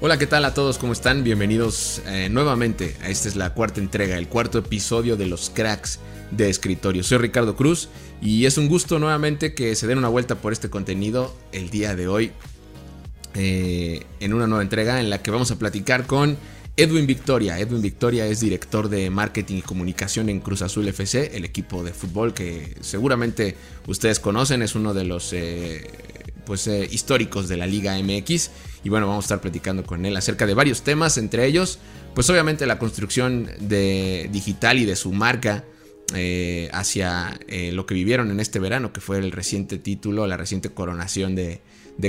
Hola, ¿qué tal a todos? ¿Cómo están? Bienvenidos eh, nuevamente a esta es la cuarta entrega, el cuarto episodio de los cracks de escritorio. Soy Ricardo Cruz y es un gusto nuevamente que se den una vuelta por este contenido el día de hoy eh, en una nueva entrega en la que vamos a platicar con Edwin Victoria. Edwin Victoria es director de marketing y comunicación en Cruz Azul FC, el equipo de fútbol que seguramente ustedes conocen, es uno de los eh, pues, históricos de la Liga MX y bueno, vamos a estar platicando con él acerca de varios temas, entre ellos, pues obviamente la construcción de digital y de su marca eh, hacia eh, lo que vivieron en este verano, que fue el reciente título, la reciente coronación de,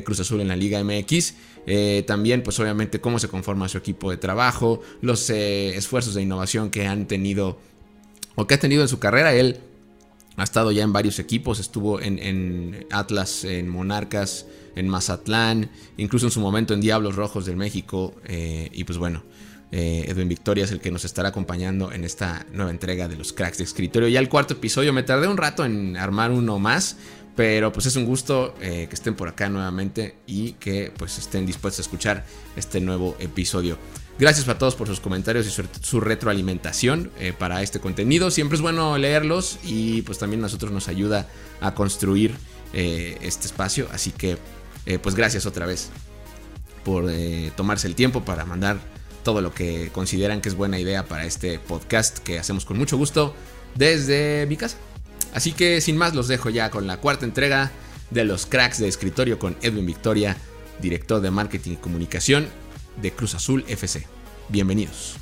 Cruz Azul en la Liga MX. Eh, también, pues obviamente, cómo se conforma su equipo de trabajo, los esfuerzos de innovación que han tenido o que ha tenido en su carrera. Él ha estado ya en varios equipos, estuvo en, Atlas, en Monarcas, en Mazatlán, incluso en su momento en Diablos Rojos del México. Eh, y pues bueno, eh, Edwin Victoria es el que nos estará acompañando en esta nueva entrega de los cracks de escritorio. Ya el cuarto episodio, me tardé un rato en armar uno más, pero pues es un gusto eh, que estén por acá nuevamente y que pues estén dispuestos a escuchar este nuevo episodio. Gracias a todos por sus comentarios y su, retroalimentación para este contenido. Siempre es bueno leerlos y pues también a nosotros nos ayuda a construir este espacio. Así que eh, pues gracias otra vez por eh, tomarse el tiempo para mandar todo lo que consideran que es buena idea para este podcast que hacemos con mucho gusto desde mi casa. Así que sin más los dejo ya con la cuarta entrega de los cracks de escritorio con Edwin Victoria, director de marketing y comunicación de Cruz Azul FC. Bienvenidos.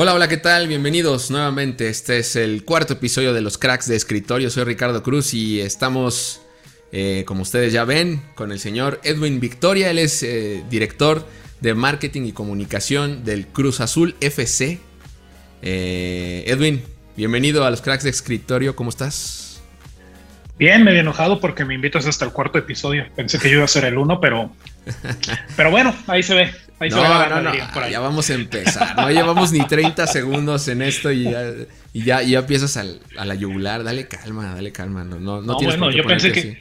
Hola, hola, ¿qué tal? Bienvenidos nuevamente. Este es el cuarto episodio de los cracks de escritorio. Soy Ricardo Cruz y estamos, eh, como ustedes ya ven, con el señor Edwin Victoria. Él es eh, director de marketing y comunicación del Cruz Azul FC. Eh, Edwin, bienvenido a los cracks de escritorio. ¿Cómo estás? Bien, medio enojado porque me invitas hasta el cuarto episodio. Pensé que yo iba a ser el uno, pero, pero bueno, ahí se ve no, no, no, ya vamos a empezar. No llevamos ni 30 segundos en esto y ya, y ya, empiezas a la yugular. Dale calma, dale calma. No, no, no, tienes bueno, yo pensé que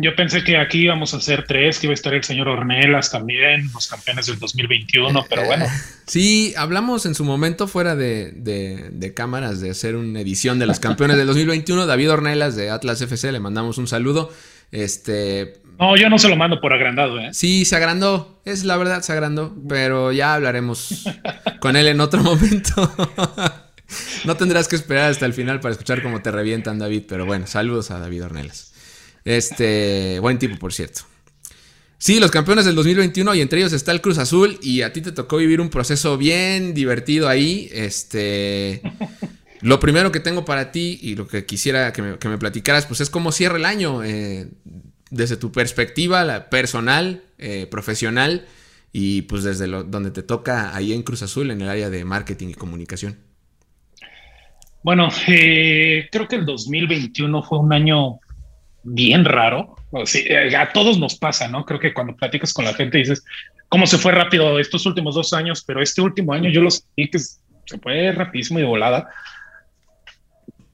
yo pensé que aquí íbamos a hacer tres, que iba a estar el señor Ornelas también, los campeones del 2021, pero bueno. Sí, hablamos en su momento fuera de, de, de, cámaras de hacer una edición de los campeones del 2021. David Ornelas de Atlas FC, le mandamos un saludo. Este, no, yo no se lo mando por agrandado, ¿eh? Sí, se agrandó. Es la verdad, se agrandó. Pero ya hablaremos con él en otro momento. no tendrás que esperar hasta el final para escuchar cómo te revientan, David. Pero bueno, saludos a David Ornelas. Este, buen tipo, por cierto. Sí, los campeones del 2021 y entre ellos está el Cruz Azul y a ti te tocó vivir un proceso bien divertido ahí. Este, lo primero que tengo para ti y lo que quisiera que me, platicaras, pues es cómo cierra el año. Eh, desde tu perspectiva la personal, eh, profesional y pues desde lo, donde te toca ahí en Cruz Azul en el área de marketing y comunicación. Bueno, eh, creo que el 2021 fue un año bien raro. Eh, a todos nos pasa, ¿no? Creo que cuando platicas con la gente dices, ¿cómo se fue rápido estos últimos dos años? Pero este último año yo lo sentí que se fue rapidísimo y de volada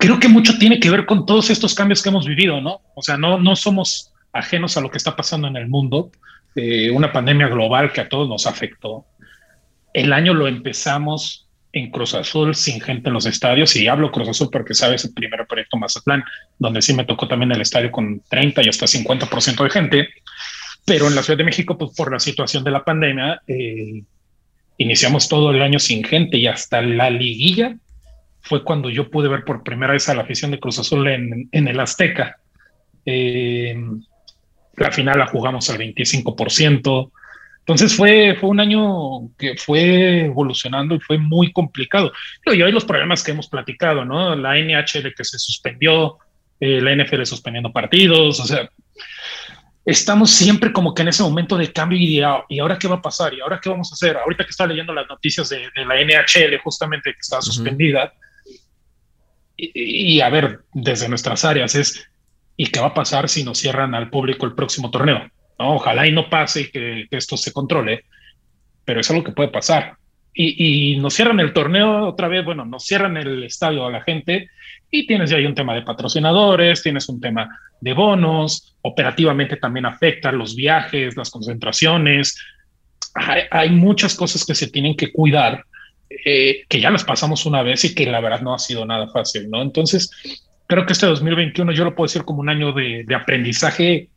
creo que mucho tiene que ver con todos estos cambios que hemos vivido, ¿no? O sea, no, no somos ajenos a lo que está pasando en el mundo, eh, una pandemia global que a todos nos afectó. El año lo empezamos en Cruz Azul sin gente en los estadios y hablo Cruz Azul porque sabes el primer proyecto Mazatlán, donde sí me tocó también el estadio con 30 y hasta 50% de gente, pero en la Ciudad de México, pues por la situación de la pandemia, eh, iniciamos todo el año sin gente y hasta la liguilla fue cuando yo pude ver por primera vez a la afición de Cruz Azul en, en el Azteca. Eh, la final la jugamos al 25%. Entonces fue, fue un año que fue evolucionando y fue muy complicado. Y hoy los problemas que hemos platicado, ¿no? La NHL que se suspendió, eh, la NFL suspendiendo partidos, o sea, estamos siempre como que en ese momento de cambio y, y ahora qué va a pasar y ahora qué vamos a hacer. Ahorita que estaba leyendo las noticias de, la NHL justamente que estaba suspendida. y, a ver, desde nuestras áreas es ¿Y qué va a pasar si nos cierran al público el próximo torneo? Ojalá y no pase y que, esto se controle, pero es algo que puede pasar. Y, y, nos cierran el torneo otra vez, bueno, nos cierran el estadio a la gente y tienes ya ahí un tema de patrocinadores, tienes un tema de bonos, operativamente también afecta los viajes, las concentraciones. Hay, muchas cosas que se tienen que cuidar, eh, que ya las pasamos una vez y que la verdad no ha sido nada fácil, ¿no? Entonces, creo que este 2021 yo lo puedo decir como un año de aprendizaje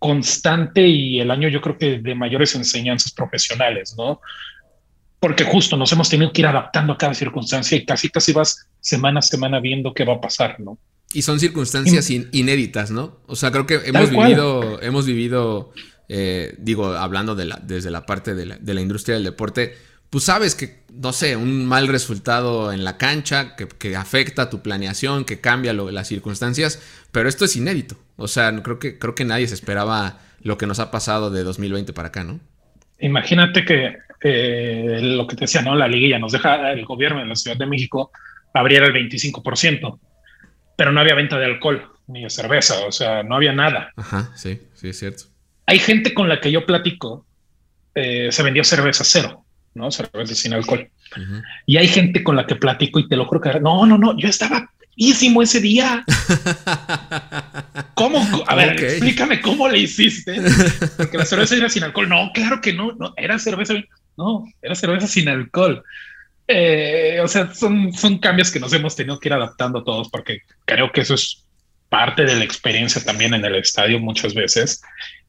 constante y el año yo creo que de mayores enseñanzas profesionales, ¿no? Porque justo nos hemos tenido que ir adaptando a cada circunstancia y casi casi vas semana a semana viendo qué va a pasar, ¿no? Y son circunstancias inéditas, ¿no? O sea, creo que hemos vivido, hemos vivido, eh, digo, hablando de la, desde la parte de la, de la industria del deporte, pues sabes que, no sé, un mal resultado en la cancha que, que afecta tu planeación, que cambia lo, las circunstancias, pero esto es inédito. O sea, creo que, creo que nadie se esperaba lo que nos ha pasado de 2020 para acá, ¿no? Imagínate que eh, lo que te decía, ¿no? La liguilla nos deja el gobierno de la Ciudad de México abriera el 25%, pero no había venta de alcohol ni de cerveza, o sea, no había nada. Ajá, sí, sí, es cierto. Hay gente con la que yo platico, eh, se vendió cerveza cero. ¿No? Cerveza sin alcohol. Y hay gente con la que platico y te lo juro que no, no, no, yo estaba ísimo ese día. ¿Cómo? A ver, explícame cómo le hiciste. Porque la cerveza era sin alcohol. No, claro que no, no, era cerveza, no, era cerveza sin alcohol. Eh, o sea, son, son cambios que nos hemos tenido que ir adaptando todos porque creo que eso es parte de la experiencia también en el estadio muchas veces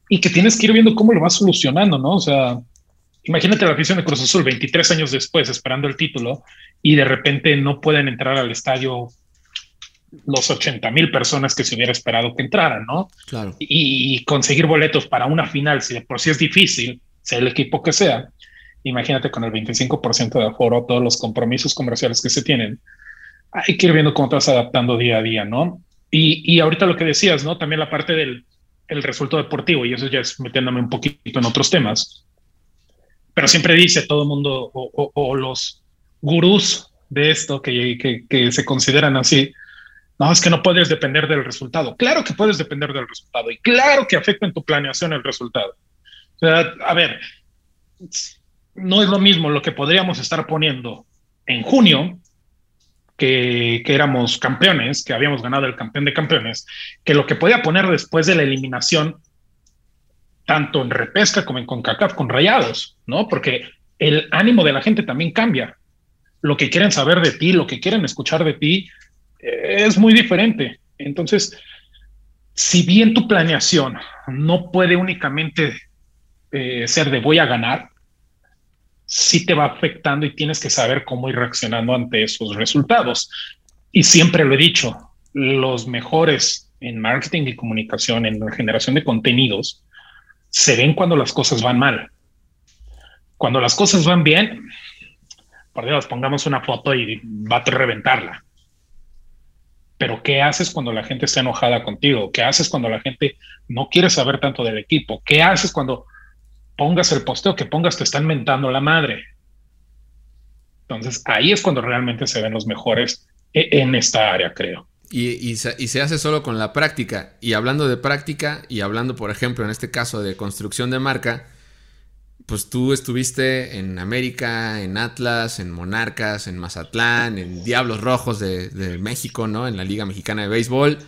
y que tienes que ir viendo cómo lo vas solucionando, ¿no? O sea, Imagínate la afición de Cruz Azul 23 años después esperando el título y de repente no pueden entrar al estadio los 80 mil personas que se hubiera esperado que entraran, ¿no? Claro. Y, conseguir boletos para una final, si de por sí es difícil, sea el equipo que sea, imagínate con el 25% de aforo, todos los compromisos comerciales que se tienen, hay que ir viendo cómo te vas adaptando día a día, ¿no? Y, y ahorita lo que decías, ¿no? También la parte del el resultado deportivo, y eso ya es metiéndome un poquito en otros temas pero siempre dice todo el mundo o, los gurús de esto que, que, se consideran así, no, es que no puedes depender del resultado. Claro que puedes depender del resultado y claro que afecta en tu planeación el resultado. A ver, no es lo mismo lo que podríamos estar poniendo en junio, que, que, éramos campeones, que habíamos ganado el campeón de campeones, que lo que podía poner después de la eliminación tanto en repesca como en CONCACAF con rayados, ¿no? Porque el ánimo de la gente también cambia. Lo que quieren saber de ti, lo que quieren escuchar de ti, eh, es muy diferente. Entonces, si bien tu planeación no puede únicamente eh, ser de voy a ganar, sí te va afectando y tienes que saber cómo ir reaccionando ante esos resultados. Y siempre lo he dicho, los mejores en marketing y comunicación, en la generación de contenidos, se ven cuando las cosas van mal. Cuando las cosas van bien, por Dios, pongamos una foto y va a reventarla. Pero ¿qué haces cuando la gente está enojada contigo? ¿Qué haces cuando la gente no quiere saber tanto del equipo? ¿Qué haces cuando pongas el posteo que pongas te están mentando la madre? Entonces ahí es cuando realmente se ven los mejores e-, en esta área, creo. Y, se, hace solo con la práctica. Y hablando de práctica, y hablando, por ejemplo, en este caso de construcción de marca, pues tú estuviste en América, en Atlas, en Monarcas, en Mazatlán, en Diablos Rojos de, México, ¿no? En la Liga Mexicana de Béisbol.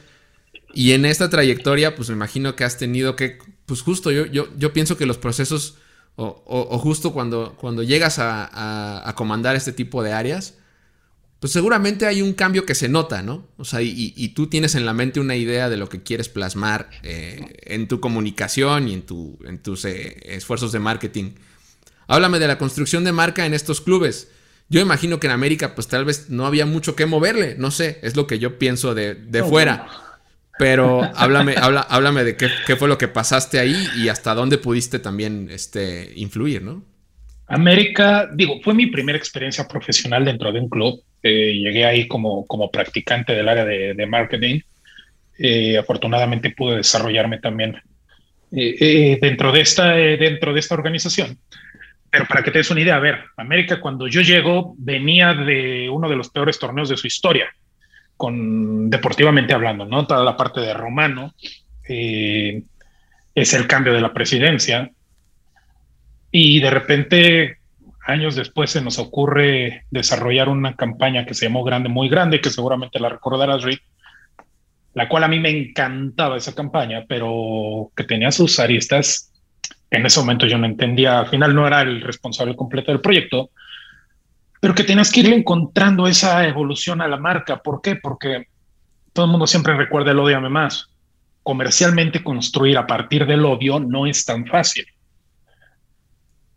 Y en esta trayectoria, pues me imagino que has tenido que, pues justo yo, yo, yo pienso que los procesos, o, justo cuando, cuando llegas a comandar este tipo de áreas, pues seguramente hay un cambio que se nota, ¿no? O sea, y, tú tienes en la mente una idea de lo que quieres plasmar eh, en tu comunicación y en, tu, en tus eh, esfuerzos de marketing. Háblame de la construcción de marca en estos clubes. Yo imagino que en América, pues tal vez no había mucho que moverle, no sé, es lo que yo pienso de, fuera. Pero háblame, háblame de qué, qué, fue lo que pasaste ahí y hasta dónde pudiste también este, influir, ¿no? América, digo, fue mi primera experiencia profesional dentro de un club. Eh, llegué ahí como, como practicante del área de, marketing. Eh, afortunadamente pude desarrollarme también eh, dentro, de esta, dentro de esta organización. Pero para que te des una idea, a ver, América cuando yo llego venía de uno de los peores torneos de su historia, con deportivamente hablando, ¿no? Toda la parte de Romano, es el cambio de la presidencia. Y de repente, años después, se nos ocurre desarrollar una campaña que se llamó Grande, muy grande, que seguramente la recordarás, Rick, la cual a mí me encantaba esa campaña, pero que tenía sus aristas en ese momento yo no entendía, al final no era el responsable completo del proyecto, pero que tenías que irle encontrando esa evolución a la marca. ¿Por qué? Porque todo el mundo siempre recuerda el odiame más. Comercialmente construir a partir del odio no es tan fácil.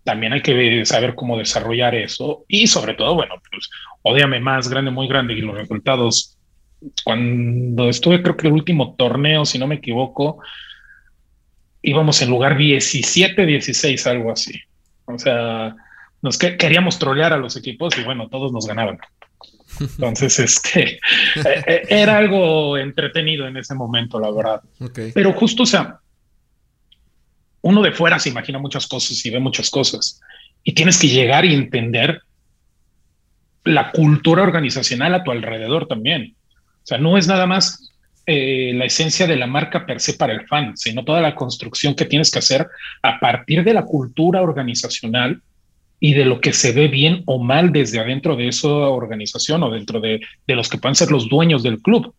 También hay que saber cómo desarrollar eso y sobre todo, bueno, pues odiame más, grande, muy grande y los resultados. Cuando estuve, creo que el último torneo, si no me equivoco, íbamos en lugar 17, 16, algo así. O sea, nos queríamos trolear a los equipos y bueno, todos nos ganaban. Entonces, este, eh, eh, era algo entretenido en ese momento, la verdad. Pero justo, o sea, uno de fuera se imagina muchas cosas y ve muchas cosas. Y tienes que llegar y entender la cultura organizacional a tu alrededor también. O sea, no es nada más eh, la esencia de la marca per se para el fan, sino toda la construcción que tienes que hacer a partir de la cultura organizacional y de lo que se ve bien o mal desde adentro de esa organización o dentro de, de los que puedan ser los dueños del club.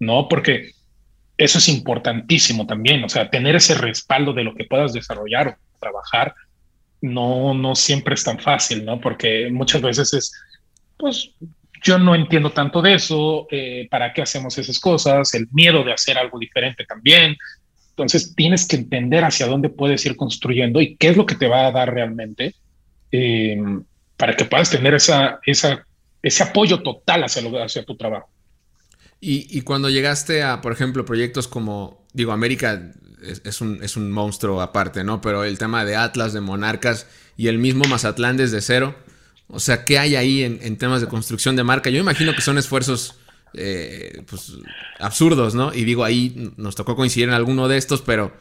No, porque eso es importantísimo también, o sea, tener ese respaldo de lo que puedas desarrollar o trabajar no, no siempre es tan fácil, ¿no? Porque muchas veces es, pues, yo no entiendo tanto de eso, eh, para qué hacemos esas cosas, el miedo de hacer algo diferente también. Entonces tienes que entender hacia dónde puedes ir construyendo y qué es lo que te va a dar realmente eh, para que puedas tener esa, ese apoyo total hacia, lo, hacia tu trabajo. Y, cuando llegaste a, por ejemplo, proyectos como, digo, América es, un, es un monstruo aparte, ¿no? Pero el tema de Atlas, de Monarcas y el mismo Mazatlán desde cero, o sea, ¿qué hay ahí en, temas de construcción de marca? Yo imagino que son esfuerzos eh, pues, absurdos, ¿no? Y digo, ahí nos tocó coincidir en alguno de estos, pero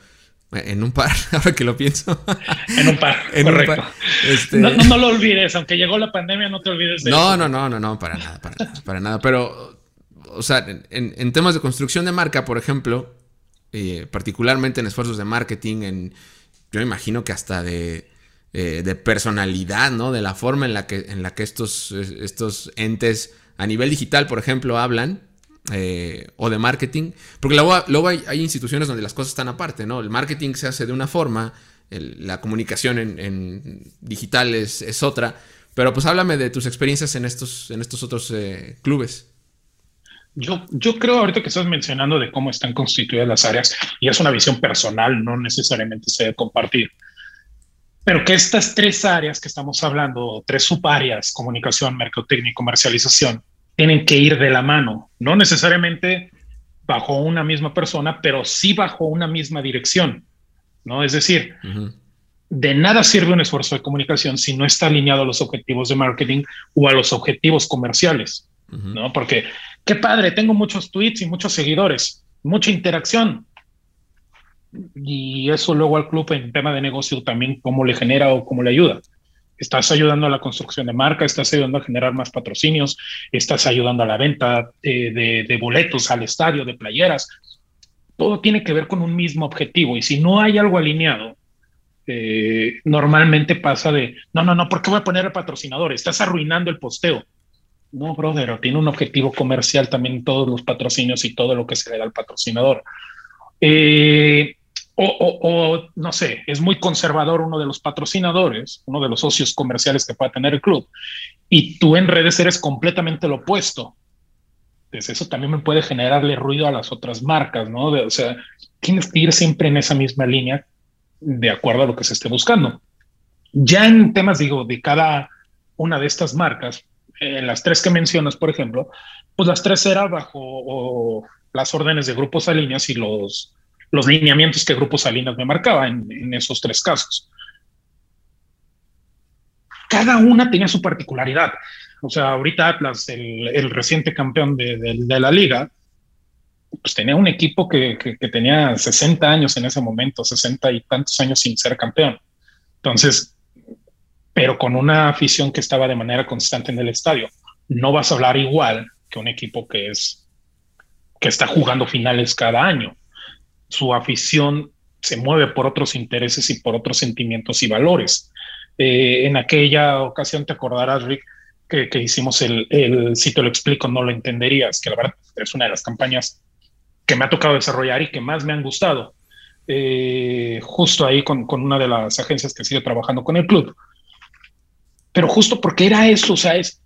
en un par, ahora que lo pienso. En un par, correcto. Este no, lo olvides, aunque llegó la pandemia, no te olvides de no, eso. No, no, no, no, para nada, para nada, para nada. Pero, o sea, en, temas de construcción de marca, por ejemplo, eh, particularmente en esfuerzos de marketing, en, yo imagino que hasta de eh, de personalidad, ¿no? De la forma en la que, en la que estos, estos entes a nivel digital, por ejemplo, hablan. Eh, o de marketing, porque luego, hay, instituciones donde las cosas están aparte, ¿no? El marketing se hace de una forma, la comunicación en, digital es, otra, pero pues háblame de tus experiencias en estos, en estos otros eh, clubes. Yo, yo creo ahorita que estás mencionando de cómo están constituidas las áreas, y es una visión personal, no necesariamente se debe compartir. Pero que estas tres áreas que estamos hablando, tres subáreas, comunicación, mercadotecnia y comercialización, tienen que ir de la mano, no necesariamente bajo una misma persona, pero sí bajo una misma dirección, ¿no? Es decir, de nada sirve un esfuerzo de comunicación si no está alineado a los objetivos de marketing o a los objetivos comerciales, ¿no? Porque, qué padre, tengo muchos tweets y muchos seguidores, mucha interacción, y eso luego al club en tema de negocio también cómo le genera o cómo le ayuda. Estás ayudando a la construcción de marca, estás ayudando a generar más patrocinios, estás ayudando a la venta de, boletos al estadio, de playeras. Todo tiene que ver con un mismo objetivo y si no hay algo alineado, eh, normalmente pasa de, no, no, no, ¿por qué voy a poner el patrocinador? Estás arruinando el posteo. No, brother, tiene un objetivo comercial también todos los patrocinios y todo lo que se le da al patrocinador. Eh, o, no sé, es muy conservador uno de los patrocinadores, uno de los socios comerciales que pueda tener el club, y tú en redes eres completamente lo opuesto. Entonces eso también me puede generarle ruido a las otras marcas, ¿no? o sea, tienes que ir siempre en esa misma línea de acuerdo a lo que se esté buscando. Ya en temas, digo, de cada una de estas marcas, en las tres que mencionas, por ejemplo, pues las tres eran bajo las órdenes de grupos Salinas y los los lineamientos que Grupo Salinas me marcaba en, esos tres casos. Cada una tenía su particularidad. O sea, ahorita Atlas, el, reciente campeón de, la liga, pues tenía un equipo que, tenía 60 años en ese momento, 60 y tantos años sin ser campeón. Entonces, pero con una afición que estaba de manera constante en el estadio. No vas a hablar igual que un equipo que es que está jugando finales cada año su afición se mueve por otros intereses y por otros sentimientos y valores. Eh, en aquella ocasión te acordarás, Rick, que, hicimos el, el, si te lo explico, no lo entenderías, que la verdad es una de las campañas que me ha tocado desarrollar y que más me han gustado. Eh, justo ahí con, con, una de las agencias que sigue trabajando con el club. Pero justo porque era eso, o sea, es,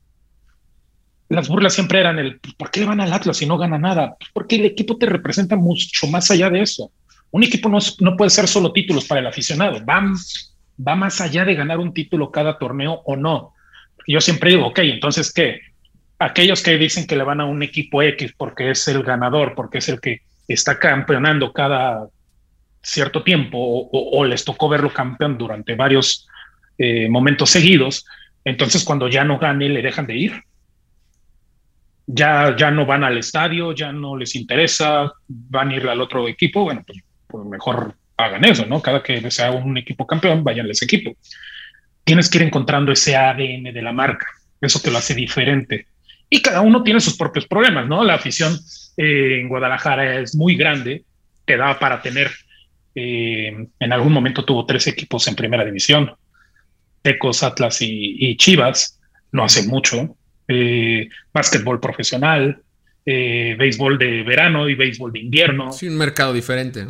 las burlas siempre eran el, ¿por qué le van al Atlas si no gana nada? Porque el equipo te representa mucho más allá de eso. Un equipo no, no puede ser solo títulos para el aficionado, va, va más allá de ganar un título cada torneo o no. Yo siempre digo, ok, entonces, ¿qué? Aquellos que dicen que le van a un equipo X porque es el ganador, porque es el que está campeonando cada cierto tiempo o, les tocó verlo campeón durante varios eh, momentos seguidos, entonces cuando ya no gane le dejan de ir ya, ya no van al estadio, ya no les interesa, van a ir al otro equipo, bueno, pues, pues mejor hagan eso, ¿no? Cada que sea un equipo campeón, vayan a ese equipo. Tienes que ir encontrando ese ADN de la marca, eso te lo hace diferente. Y cada uno tiene sus propios problemas, ¿no? La afición eh, en Guadalajara es muy grande, te da para tener, eh, en algún momento tuvo tres equipos en primera división, Tecos, Atlas y Chivas, no hace mucho, eh, básquetbol profesional, eh, béisbol de verano y béisbol de invierno. Sí, un mercado diferente.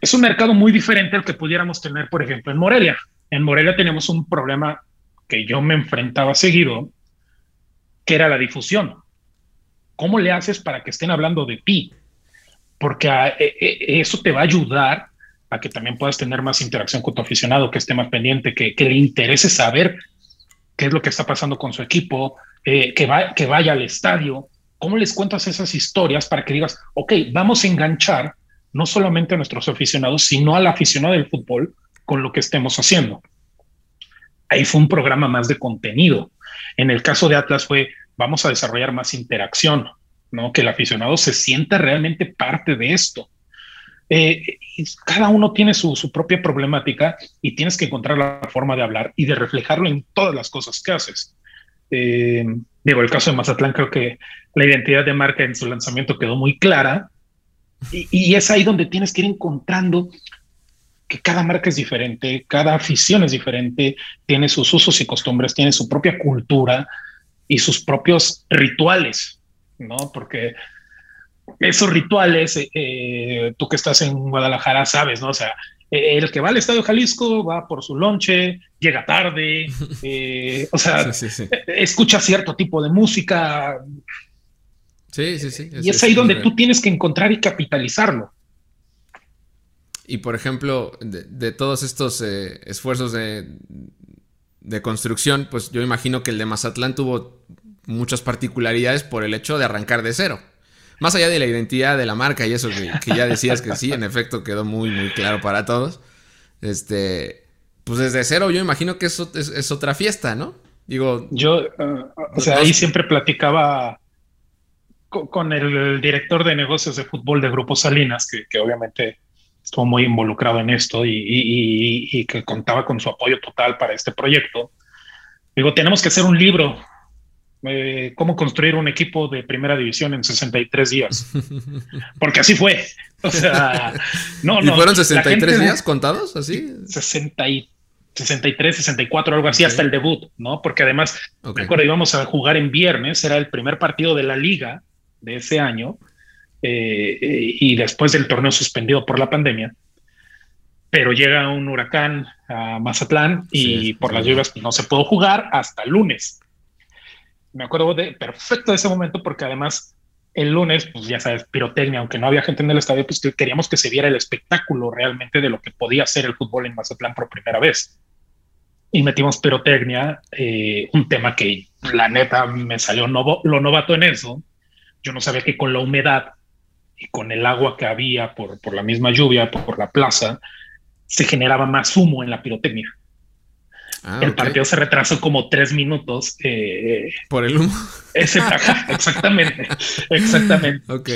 Es un mercado muy diferente al que pudiéramos tener, por ejemplo, en Morelia. En Morelia tenemos un problema que yo me enfrentaba seguido, que era la difusión. ¿Cómo le haces para que estén hablando de ti? Porque ah, e, e, eso te va a ayudar a que también puedas tener más interacción con tu aficionado, que esté más pendiente, que, le interese saber qué es lo que está pasando con su equipo, eh, que, va, que vaya al estadio. ¿Cómo les cuentas esas historias para que digas, ok, vamos a enganchar no solamente a nuestros aficionados, sino al aficionado del fútbol con lo que estemos haciendo? Ahí fue un programa más de contenido. En el caso de Atlas fue, vamos a desarrollar más interacción, ¿no? Que el aficionado se sienta realmente parte de esto. Eh, cada uno tiene su, su, propia problemática y tienes que encontrar la forma de hablar y de reflejarlo en todas las cosas que haces. Eh, digo, el caso de Mazatlán, creo que la identidad de marca en su lanzamiento quedó muy clara y, y es ahí donde tienes que ir encontrando que cada marca es diferente, cada afición es diferente, tiene sus usos y costumbres, tiene su propia cultura y sus propios rituales, ¿no? Porque esos rituales, eh, eh, tú que estás en Guadalajara sabes, ¿no? O sea, eh, el que va al Estadio Jalisco va por su lonche, llega tarde, o sea, escucha cierto tipo de música. Sí, sí, sí. y es ahí donde tú tienes que encontrar y capitalizarlo. Y por ejemplo, de, todos estos esfuerzos de, de construcción, pues yo imagino que el de Mazatlán tuvo muchas particularidades por el hecho de arrancar de cero más allá de la identidad de la marca y eso que, ya decías que sí, en efecto quedó muy, muy claro para todos. Este, pues desde cero yo imagino que eso es, otra fiesta, ¿no? Digo, yo, uh, o sea, ahí siempre platicaba con, el director de negocios de fútbol de Grupo Salinas, que, obviamente estuvo muy involucrado en esto y, que contaba con su apoyo total para este proyecto. Digo, tenemos que hacer un libro eh, cómo construir un equipo de primera división en 63 días. Porque así fue. O sea, no, no. ¿Y fueron 63 días contados así? 60 63, 64, algo así, hasta el debut, ¿no? Porque además, me acuerdo, íbamos a jugar en viernes, era el primer partido de la liga de ese año, eh, eh, y después del torneo suspendido por la pandemia. Pero llega un huracán a Mazatlán y por las lluvias no se pudo jugar hasta el lunes me acuerdo de perfecto de ese momento porque además el lunes, pues ya sabes, pirotecnia, aunque no había gente en el estadio, pues queríamos que se viera el espectáculo realmente de lo que podía ser el fútbol en Mazatlán por primera vez. Y metimos pirotecnia, eh, un tema que la neta me salió novo, lo novato en eso. Yo no sabía que con la humedad y con el agua que había por, por la misma lluvia, por la plaza, se generaba más humo en la pirotecnia. Ah, el partido se retrasó como tres minutos. Eh, Por el humo. exactamente, exactamente. Ok.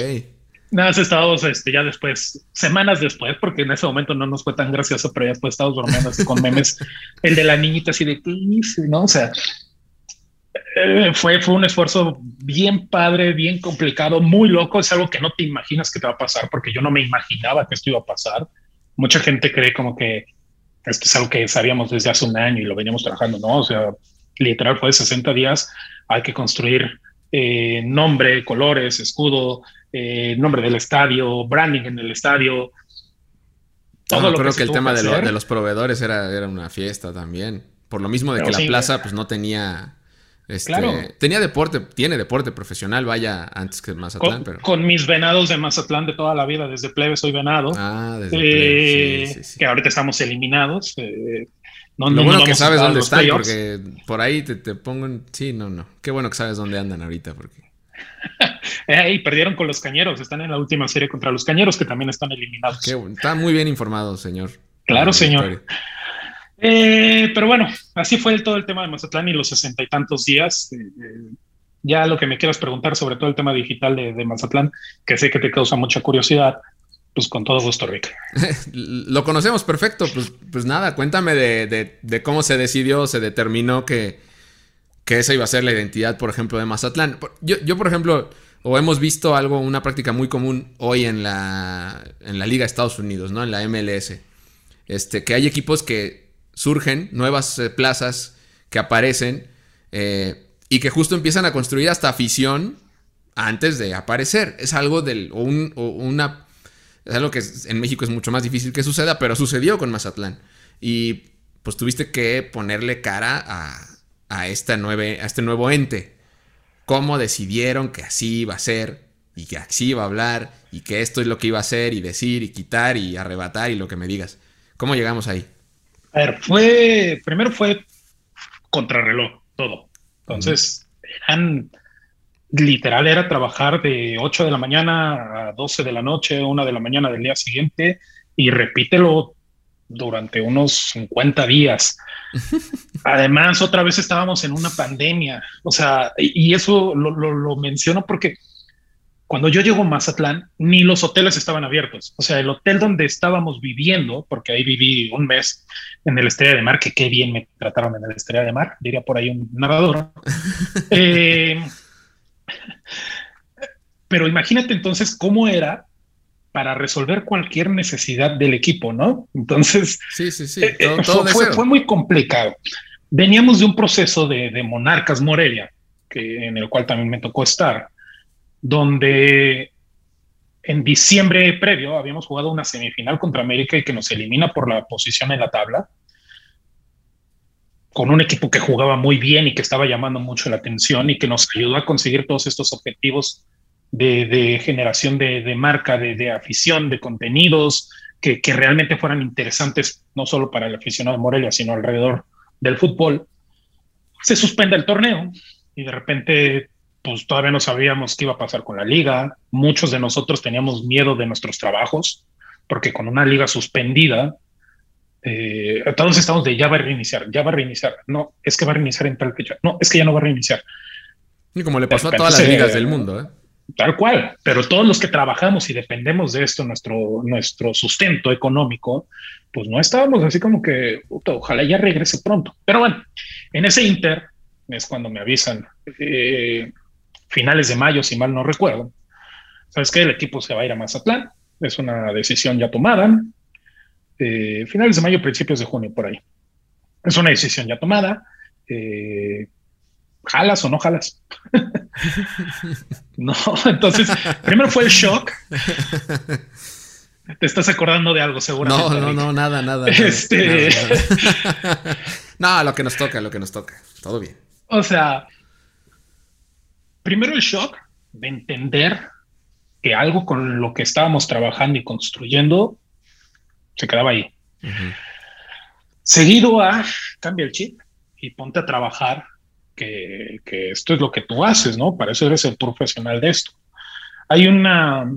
Nada, estábamos este, ya después, semanas después, porque en ese momento no nos fue tan gracioso, pero ya después estábamos bromeando con memes. el de la niñita así de, ¿no? O sea, eh, fue, fue un esfuerzo bien padre, bien complicado, muy loco. Es algo que no te imaginas que te va a pasar, porque yo no me imaginaba que esto iba a pasar. mucha gente cree como que esto es algo que sabíamos desde hace un año y lo veníamos trabajando, ¿no? O sea, literal fue de 60 días, hay que construir eh, nombre, colores, escudo, eh, nombre del estadio, branding en el estadio. Todo lo creo que, el tema de, los proveedores era, era una fiesta también. Por lo mismo de que la plaza pues no tenía este, claro. Tenía deporte, tiene deporte profesional, vaya, antes que Mazatlán. Con, pero... con mis venados de Mazatlán de toda la vida, desde plebe soy venado. Ah, desde eh, Que ahorita estamos eliminados. Eh, no, Lo bueno que sabes dónde están, porque por ahí te, te, pongo en... Sí, no, no. Qué bueno que sabes dónde andan ahorita, porque... y perdieron con los cañeros. Están en la última serie contra los cañeros, que también están eliminados. Qué, está muy bien informado, señor. Claro, señor. Eh, pero bueno, así fue todo el tema de Mazatlán y los sesenta y tantos días. Eh, eh, ya lo que me quieras preguntar sobre todo el tema digital de, Mazatlán, que sé que te causa mucha curiosidad, pues con todo gusto, Rick. lo conocemos perfecto, pues, pues nada, cuéntame de, cómo se decidió, se determinó que, que, esa iba a ser la identidad, por ejemplo, de Mazatlán. Yo, yo, por ejemplo, o hemos visto algo, una práctica muy común hoy en la, en la Liga de Estados Unidos, ¿no? En la MLS. Este, que hay equipos que surgen nuevas eh, plazas que aparecen eh, y que justo empiezan a construir hasta afición antes de aparecer. Es algo del. O, una. Es algo que en México es mucho más difícil que suceda, pero sucedió con Mazatlán. Y pues tuviste que ponerle cara a, a, esta nueve, a este nuevo ente. ¿Cómo decidieron que así iba a ser? Y que así iba a hablar. Y que esto es lo que iba a hacer y decir y quitar y arrebatar y lo que me digas. ¿Cómo llegamos ahí? A ver, fue, primero fue contrarreloj, todo. Entonces, literal, era trabajar de 8 de la mañana a 12 de la noche, 1 de la mañana del día siguiente, y repítelo durante unos 50 días. Además, otra vez estábamos en una pandemia. O sea, y eso lo, lo menciono porque cuando yo llego a Mazatlán, ni los hoteles estaban abiertos. O sea, el hotel donde estábamos viviendo, porque ahí viví un mes en el Estrella de Mar, que qué bien me trataron en el Estrella de Mar, diría por ahí un narrador. Eh, pero imagínate entonces cómo era para resolver cualquier necesidad del equipo, ¿no? Entonces, sí, sí, sí. Eh, eh, fue, muy complicado. Veníamos de un proceso de, de Monarcas Morelia, que, en el cual también me tocó estar donde en diciembre previo habíamos jugado una semifinal contra América y que nos elimina por la posición en la tabla, con un equipo que jugaba muy bien y que estaba llamando mucho la atención y que nos ayudó a conseguir todos estos objetivos de, generación de, marca, de, afición, de contenidos que, realmente fueran interesantes, no solo para el aficionado de Morelia, sino alrededor del fútbol. Se suspende el torneo y de repente pues todavía no sabíamos qué iba a pasar con la liga. Muchos de nosotros teníamos miedo de nuestros trabajos, porque con una liga suspendida, eh, todos estamos de ya va a reiniciar, ya va a reiniciar. No, es que va a reiniciar en tal fecha. No, es que ya no va a reiniciar. Y como le pasó a todas las ligas del mundo, ¿eh? Tal cual, pero todos los que trabajamos y dependemos de esto, nuestro, nuestro sustento económico, pues no estábamos así como que, ojalá ya regrese pronto. Pero bueno, en ese inter es cuando me avisan, eh, finales de mayo, si mal no recuerdo. ¿Sabes qué? El equipo se va a ir a Mazatlán. Es una decisión ya tomada. Eh, finales de mayo, principios de junio, por ahí. Es una decisión ya tomada. Eh, ¿Jalas o no jalas? no, entonces, primero fue el shock. Te estás acordando de algo, seguramente. No, no, no, nada, nada. Este... no, lo que nos toca, lo que nos toca. Todo bien. O sea, primero el shock de entender que algo con lo que estábamos trabajando y construyendo se quedaba ahí. Seguido a cambia el chip y ponte a trabajar, que, esto es lo que tú haces, ¿no? Para eso eres el profesional de esto. Hay una,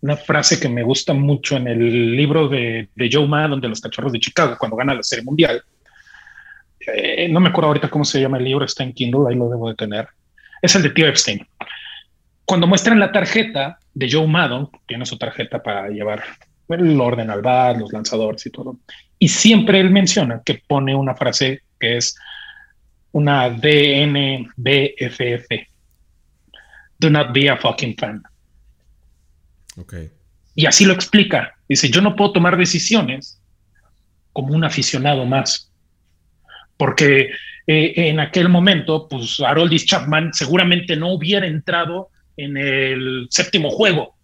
una frase que me gusta mucho en el libro de, Joe Maddon de los Cachorros de Chicago, cuando gana la Serie Mundial. Eh, no me acuerdo ahorita cómo se llama el libro, está en Kindle, ahí lo debo de tener es el de Tío Epstein. Cuando muestran la tarjeta de Joe Maddon, tiene su tarjeta para llevar el orden al bar, los lanzadores y todo. Y siempre él menciona que pone una frase que es una DNBFF. Do not be a fucking fan. Ok. Y así lo explica. Dice, yo no puedo tomar decisiones como un aficionado más. Porque eh, en aquel momento, pues Haroldis Chapman seguramente no hubiera entrado en el séptimo juego,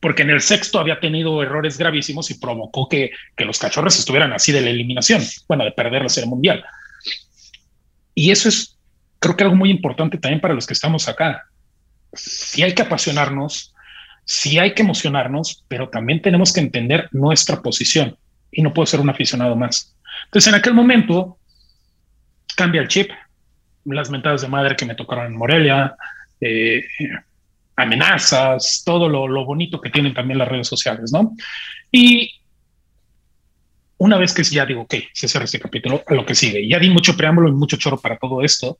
porque en el sexto había tenido errores gravísimos y provocó que, que los cachorros estuvieran así de la eliminación, bueno, de perder la serie mundial. Y eso es, creo que algo muy importante también para los que estamos acá. Si hay que apasionarnos, sí hay que emocionarnos, pero también tenemos que entender nuestra posición y no puedo ser un aficionado más. Entonces, en aquel momento, cambia el chip, las mentadas de madre que me tocaron en Morelia, eh, amenazas, todo lo, bonito que tienen también las redes sociales, ¿no? Y una vez que ya digo, ok, se cierra este capítulo, lo que sigue. Ya di mucho preámbulo y mucho choro para todo esto,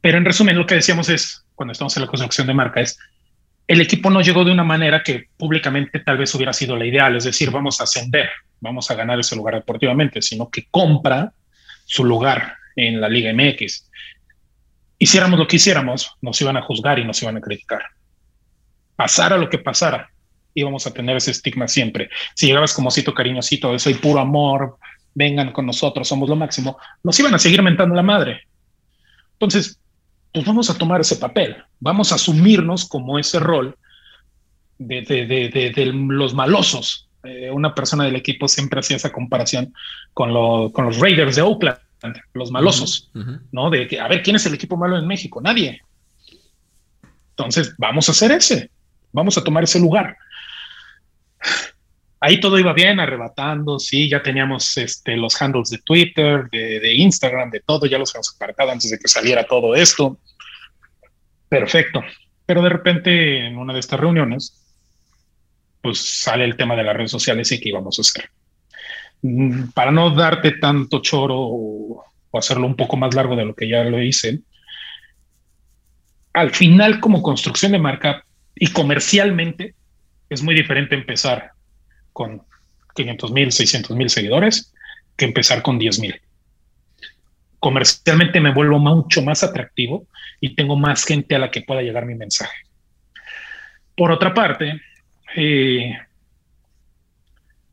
pero en resumen lo que decíamos es, cuando estamos en la construcción de marca, es, el equipo no llegó de una manera que públicamente tal vez hubiera sido la ideal, es decir, vamos a ascender, vamos a ganar ese lugar deportivamente, sino que compra su lugar en la Liga MX. Hiciéramos lo que hiciéramos, nos iban a juzgar y nos iban a criticar. Pasara lo que pasara, íbamos a tener ese estigma siempre. Si llegabas como cito cariñosito, soy puro amor, vengan con nosotros, somos lo máximo, nos iban a seguir mentando la madre. Entonces, pues vamos a tomar ese papel, vamos a asumirnos como ese rol de, los malosos. Eh, una persona del equipo siempre hacía esa comparación con los Raiders de Oakland, los malosos, ¿no? De que, a ver, ¿quién es el equipo malo en México? Nadie. Entonces, vamos a hacer ese, vamos a tomar ese lugar. Ahí todo iba bien, arrebatando, sí, ya teníamos este, los handles de Twitter, de, Instagram, de todo, ya los habíamos apartado antes de que saliera todo esto. Perfecto. Pero de repente en una de estas reuniones, pues sale el tema de las redes sociales y qué íbamos a hacer. Mm, para no darte tanto choro o, hacerlo un poco más largo de lo que ya lo hice, al final como construcción de marca y comercialmente es muy diferente empezar con 500 mil, 600 mil seguidores que empezar con 10 mil. Comercialmente me vuelvo mucho más atractivo y tengo más gente a la que pueda llegar mi mensaje. Por otra parte, eh,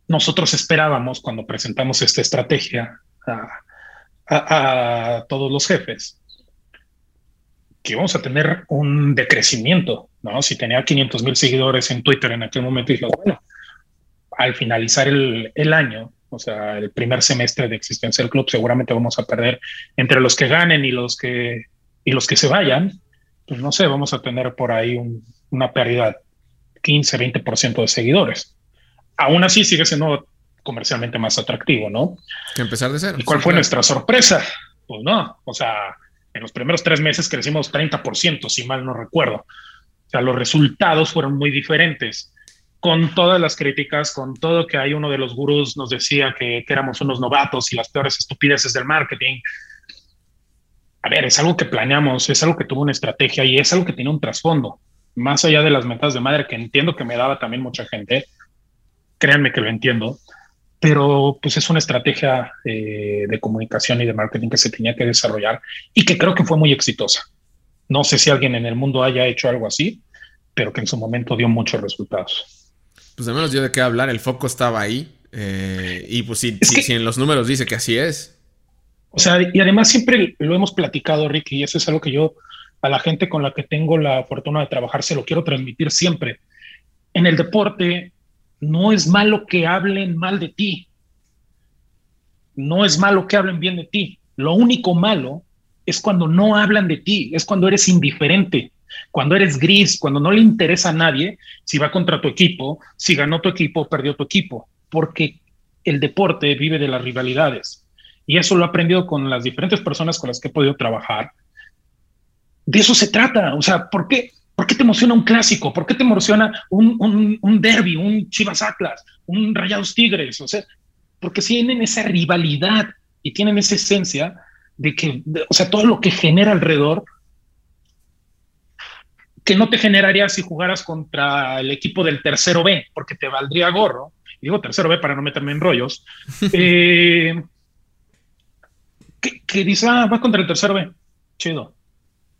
nosotros esperábamos cuando presentamos esta estrategia a, todos los jefes que íbamos a tener un decrecimiento, ¿no? Si tenía 500 mil seguidores en Twitter en aquel momento, dije, bueno, al finalizar el, el, año, o sea, el primer semestre de existencia del club, seguramente vamos a perder entre los que ganen y los que, y los que se vayan, pues no sé, vamos a tener por ahí una pérdida 15, 20% de seguidores aún así sigue siendo comercialmente más atractivo, ¿no? Que empezar de cero. ¿Y cuál fue nuestra sorpresa? Pues no, o sea, en los primeros tres meses crecimos 30%, si mal no recuerdo. O sea, los resultados fueron muy diferentes. Con todas las críticas, con todo que hay uno de los gurús nos decía que, que éramos unos novatos y las peores estupideces del marketing. A ver, es algo que planeamos, es algo que tuvo una estrategia y es algo que tiene un trasfondo. Más allá de las metas de madre que entiendo que me daba también mucha gente, créanme que lo entiendo, pero pues es una estrategia eh, de comunicación y de marketing que se tenía que desarrollar y que creo que fue muy exitosa. No sé si alguien en el mundo haya hecho algo así, pero que en su momento dio muchos resultados. Pues al menos dio de qué hablar, el foco estaba ahí eh, y pues si, si, en los números dice que así es. O sea, y además siempre lo hemos platicado, Ricky, y eso es algo que yo a la gente con la que tengo la fortuna de trabajar se lo quiero transmitir siempre. En el deporte no es malo que hablen mal de ti. No es malo que hablen bien de ti. Lo único malo es cuando no hablan de ti, es cuando eres indiferente, cuando eres gris, cuando no le interesa a nadie si va contra tu equipo, si ganó tu equipo perdió tu equipo, porque el deporte vive de las rivalidades. Y eso lo he aprendido con las diferentes personas con las que he podido trabajar. De eso se trata. O sea, ¿por qué? ¿Por qué te emociona un clásico? ¿Por qué te emociona un, un, un derby, un Chivas Atlas, un Rayados Tigres? O sea, porque tienen esa rivalidad y tienen esa esencia de que, o sea, todo lo que genera alrededor, que no te generaría si jugaras contra el equipo del tercero B, porque te valdría gorro. Y digo tercero B para no meterme en rollos. eh, que, que dice, ah, va contra el tercero B. Chido.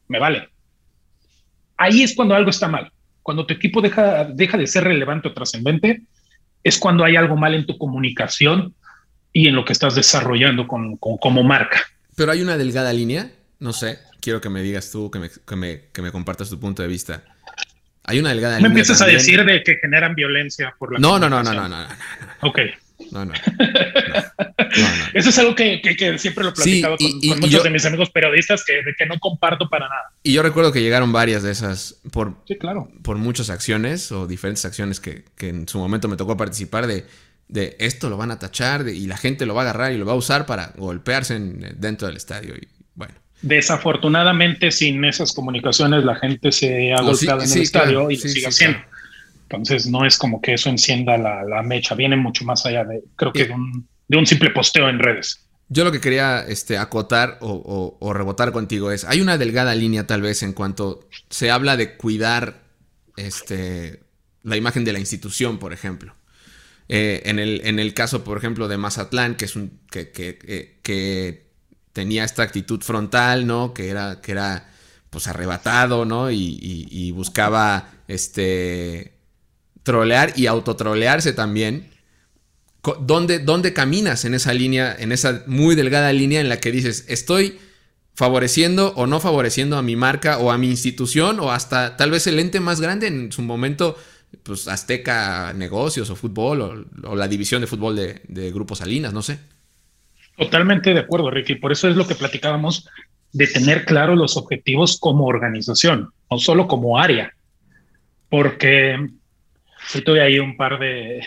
Me vale ahí es cuando algo está mal. Cuando tu equipo deja, deja de ser relevante o trascendente, es cuando hay algo mal en tu comunicación y en lo que estás desarrollando con, como marca. Pero hay una delgada línea, no sé, quiero que me digas tú, que me, que me, que me compartas tu punto de vista. Hay una delgada línea. Me empiezas a decir de que generan violencia por la no, no, no, no, no, no, no, no. Ok. No, no. Eso es algo que, siempre lo he platicado con, muchos de mis amigos periodistas que, que, no comparto para nada. Y yo recuerdo que llegaron varias de esas por, sí, claro. por muchas acciones o diferentes acciones que, en su momento me tocó participar de, de esto lo van a tachar y la gente lo va a agarrar y lo va a usar para golpearse dentro del estadio. Y bueno. Desafortunadamente, sin esas comunicaciones, la gente se ha golpeado en el estadio y lo sigue haciendo. Entonces no es como que eso encienda la, mecha, viene mucho más allá de, creo que de un, simple posteo en redes. Yo lo que quería este, acotar o, rebotar contigo es, hay una delgada línea tal vez en cuanto se habla de cuidar este, la imagen de la institución, por ejemplo. Eh, en, el, en, el, caso, por ejemplo, de Mazatlán, que es un que, que, que, tenía esta actitud frontal, ¿no? Que era, que era pues arrebatado, ¿no? Y, y buscaba este trolear y autotrolearse también. ¿Dónde, ¿Dónde caminas en esa línea, en esa muy delgada línea en la que dices, estoy favoreciendo o no favoreciendo a mi marca o a mi institución o hasta tal vez el ente más grande en su momento, pues Azteca Negocios o Fútbol o, la división de fútbol de, de Grupo Salinas, no sé. Totalmente de acuerdo, Ricky. Por eso es lo que platicábamos de tener claros los objetivos como organización, no solo como área. Porque sí tuve ahí un par de,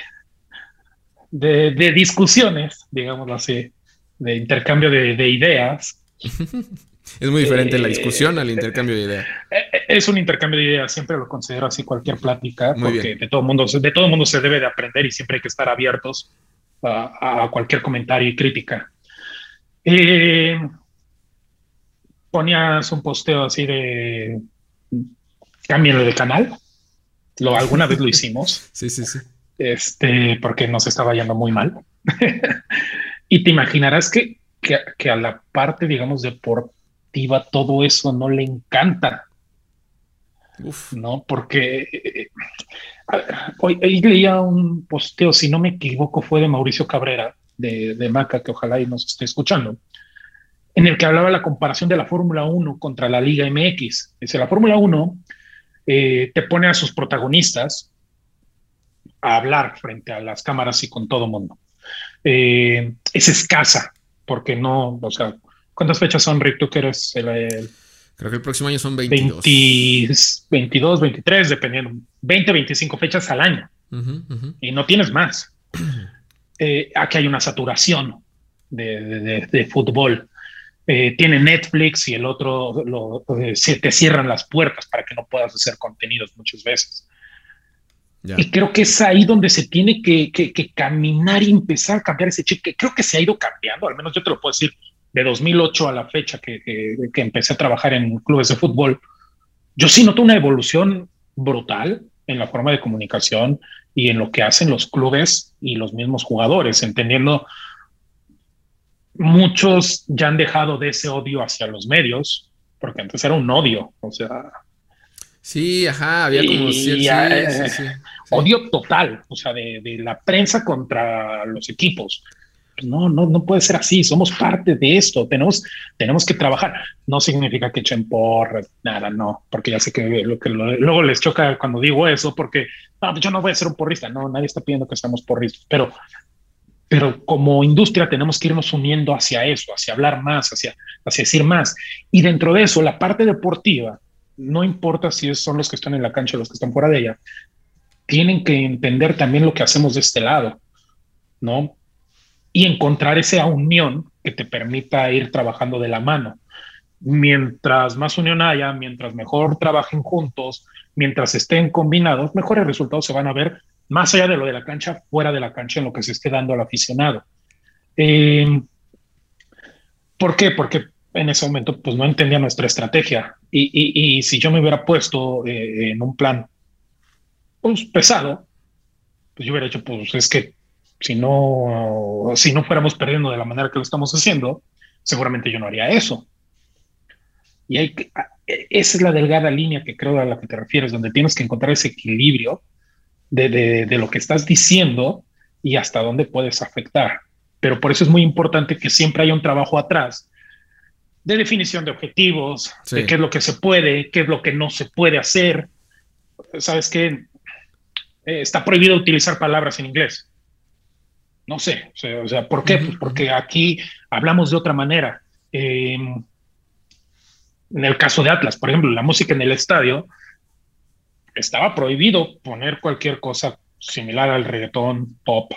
de, discusiones, digámoslo así, de intercambio de, ideas. Es muy diferente la discusión al intercambio de ideas. Eh, eh, es un intercambio de ideas, siempre lo considero así cualquier plática, porque de todo mundo, de todo mundo se debe de aprender y siempre hay que estar abiertos a, cualquier comentario y crítica. Eh, ponías un posteo así de cámbialo de canal lo, alguna vez lo hicimos. Sí, sí, sí. Este, porque nos estaba yendo muy mal. y te imaginarás que, que, a la parte, digamos, deportiva, todo eso no le encanta. Uf. ¿No? Porque eh, hoy, leía un posteo, si no me equivoco, fue de Mauricio Cabrera, de, de Maca, que ojalá y nos esté escuchando, en el que hablaba la comparación de la Fórmula 1 contra la Liga MX. Dice, la Fórmula 1 eh, te pone a sus protagonistas a hablar frente a las cámaras y con todo mundo. Eh, es escasa, porque no, o sea, ¿cuántas fechas son, Rick? Tú que eres el, Creo que el próximo año son 22. 22, 23, dependiendo. 20, 25 fechas al año. Y no tienes más. Eh, aquí hay una saturación de, de fútbol. Eh, tiene Netflix y el otro lo, eh, te cierran las puertas para que no puedas hacer contenidos muchas veces. Y creo que es ahí donde se tiene que, caminar y empezar a cambiar ese chip, que creo que se ha ido cambiando, al menos yo te lo puedo decir, de 2008 a la fecha que, que empecé a trabajar en clubes de fútbol, yo sí noto una evolución brutal en la forma de comunicación y en lo que hacen los clubes y los mismos jugadores, entendiendo muchos ya han dejado de ese odio hacia los medios, porque antes era un odio, o sea. Sí, ajá, había como odio total, o sea, de, la prensa contra los equipos. Pues no, no, no puede ser así, somos parte de esto, tenemos, tenemos que trabajar. No significa que echen por nada, no, porque ya sé que, lo que luego les choca cuando digo eso, porque yo no voy a ser un porrista, no, nadie está pidiendo que seamos porristas, pero pero como industria tenemos que irnos uniendo hacia eso, hacia hablar más, hacia, hacia decir más. Y dentro de eso, la parte deportiva, no importa si son los que están en la cancha o los que están fuera de ella, tienen que entender también lo que hacemos de este lado, ¿no? Y encontrar esa unión que te permita ir trabajando de la mano. Mientras más unión haya, mientras mejor trabajen juntos, mientras estén combinados, mejores resultados se van a ver más allá de lo de la cancha, fuera de la cancha, en lo que se esté dando al aficionado. Eh, ¿Por qué? Porque en ese momento pues no entendía nuestra estrategia y, si yo me hubiera puesto eh, en un plan pues, pesado, pues yo hubiera dicho, pues es que si no, si no fuéramos perdiendo de la manera que lo estamos haciendo, seguramente yo no haría eso. Y hay que, esa es la delgada línea que creo a la que te refieres, donde tienes que encontrar ese equilibrio de, de, de lo que estás diciendo y hasta dónde puedes afectar. Pero por eso es muy importante que siempre haya un trabajo atrás de definición de objetivos, de qué es lo que se puede, qué es lo que no se puede hacer. Sabes que eh, está prohibido utilizar palabras en inglés. No sé, o sea, ¿por qué? Pues porque aquí hablamos de otra manera. en el caso de Atlas, por ejemplo, la música en el estadio, estaba prohibido poner cualquier cosa similar al reggaetón, pop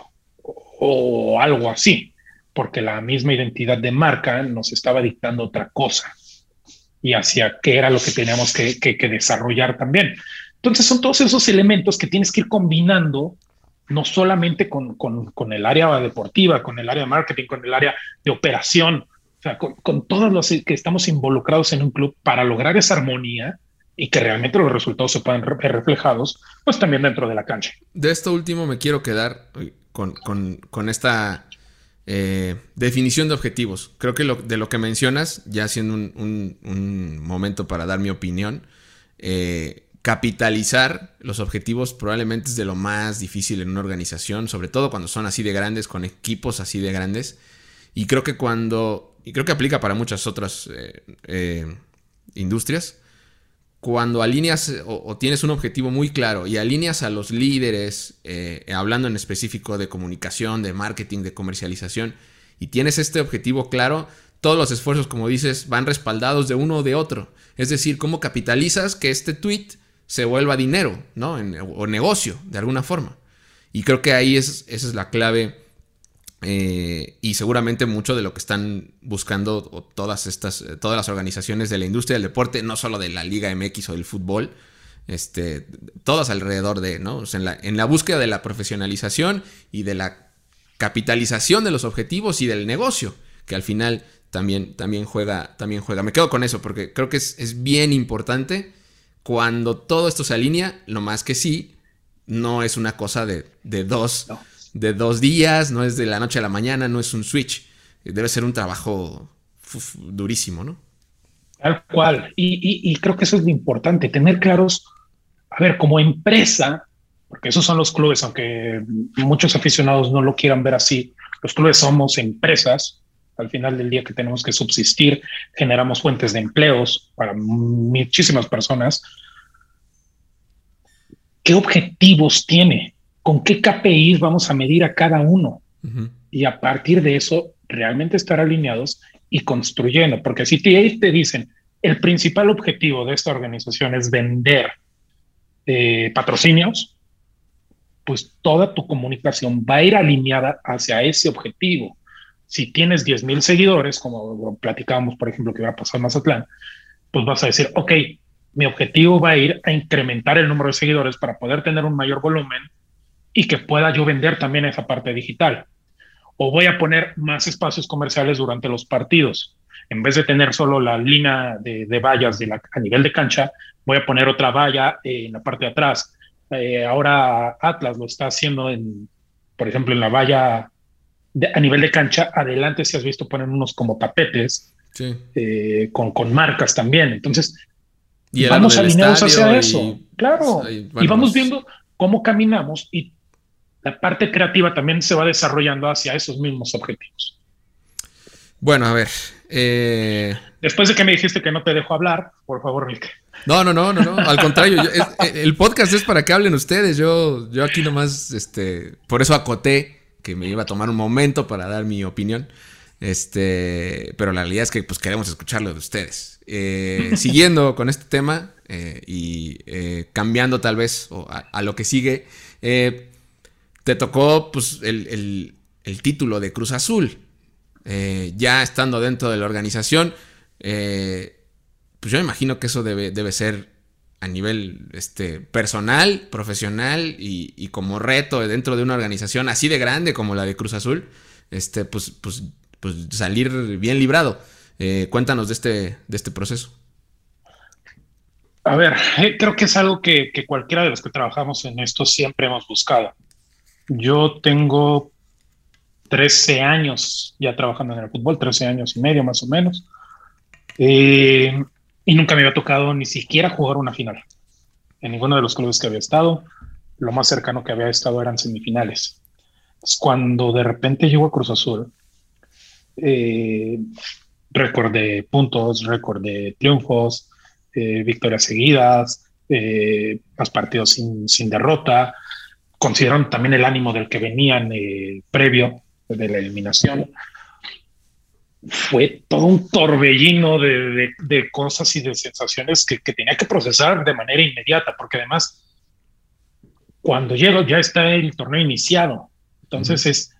o algo así porque la misma identidad de marca nos estaba dictando otra cosa y hacia qué era lo que teníamos que, desarrollar también. Entonces son todos esos elementos que tienes que ir combinando, no solamente con, el área deportiva, con el área de marketing, con el área de operación, sea, con, todos los que estamos involucrados en un club para lograr esa armonía y que realmente los resultados se puedan ver reflejados, pues también dentro de la cancha. De esto último me quiero quedar con, con esta eh, definición de objetivos. Creo que de lo que mencionas, ya siendo un, momento para dar mi opinión, eh, capitalizar los objetivos probablemente es de lo más difícil en una organización, sobre todo cuando son así de grandes, con equipos así de grandes. Y creo que cuando, y creo que aplica para muchas otras eh, industrias, cuando alineas o, tienes un objetivo muy claro y alineas a los líderes, eh, hablando en específico de comunicación, de marketing, de comercialización, y tienes este objetivo claro, todos los esfuerzos, como dices, van respaldados de uno o de otro. Es decir, cómo capitalizas que este tweet se vuelva dinero, ¿no? o negocio, de alguna forma. Y creo que ahí es, esa es la clave eh, y seguramente mucho de lo que están buscando todas estas, eh, todas las organizaciones de la industria del deporte, no solo de la Liga MX o del fútbol, este, todas alrededor de, ¿no? en, la, en la búsqueda de la profesionalización y de la capitalización de los objetivos y del negocio, que al final también, también, juega, también juega. Me quedo con eso porque creo que es, bien importante cuando todo esto se alinea, lo más que sí, no es una cosa de, de dos de dos días, no es de la noche a la mañana, no es un switch. Debe ser un trabajo durísimo, ¿no? Tal cual. Y, creo que eso es lo importante, tener claros, a ver, como empresa, porque esos son los clubes, aunque muchos aficionados no lo quieran ver así, los clubes somos empresas, al final del día que tenemos que subsistir, generamos fuentes de empleos para muchísimas personas. ¿Qué objetivos tiene con qué KPIs vamos a medir a cada uno. Y a partir de eso, realmente estar alineados y construyendo, porque si te, te dicen, el principal objetivo de esta organización es vender eh, patrocinios, pues toda tu comunicación va a ir alineada hacia ese objetivo. Si tienes 10 mil seguidores, como platicábamos, por ejemplo, que va a pasar en Mazatlán, pues vas a decir, ok, mi objetivo va a ir a incrementar el número de seguidores para poder tener un mayor volumen y que pueda yo vender también esa parte digital. O voy a poner más espacios comerciales durante los partidos. En vez de tener solo la línea de, vallas de la, a nivel de cancha, voy a poner otra valla en la parte de atrás. Eh, ahora Atlas lo está haciendo en, por ejemplo, en la valla a nivel de cancha. Adelante, si has visto, ponen unos como tapetes eh, con, con marcas también. Entonces, y vamos alineados hacia eso. Claro. y vamos viendo cómo caminamos y la parte creativa también se va desarrollando hacia esos mismos objetivos. Bueno, a ver. Eh, Después de que me dijiste que no te dejo hablar, por favor, Rick. No, no, no, no, no. Al contrario, eh, el podcast es para que hablen ustedes. Yo, yo aquí nomás, este, por eso acoté que me iba a tomar un momento para dar mi opinión. Este, pero la realidad es que pues queremos escucharlo de ustedes. Eh, siguiendo con este tema y cambiando tal vez a, lo que sigue, te tocó pues, el, título de Cruz Azul. Eh, ya estando dentro de la organización, eh, pues yo me imagino que eso debe, debe ser a nivel este, personal, profesional y, como reto dentro de una organización así de grande como la de Cruz Azul, este, pues, pues, pues salir bien librado. Eh, cuéntanos de este, de este proceso. A ver, creo que es algo que, que, cualquiera de los que trabajamos en esto siempre hemos buscado. Yo tengo 13 años ya trabajando en el fútbol, 13 años y medio más o menos. Eh, y nunca me había tocado ni siquiera jugar una final. En ninguno de los clubes que había estado, lo más cercano que había estado eran semifinales. cuando de repente llego a Cruz Azul, eh, récord de puntos, récord de triunfos, eh, victorias seguidas, eh, más partidos sin, sin derrota. Consideraron también el ánimo del que venían eh, previo de la eliminación. Fue todo un torbellino de, de, cosas y de sensaciones que, que, tenía que procesar de manera inmediata, porque además, cuando llego ya está el torneo iniciado. Entonces es,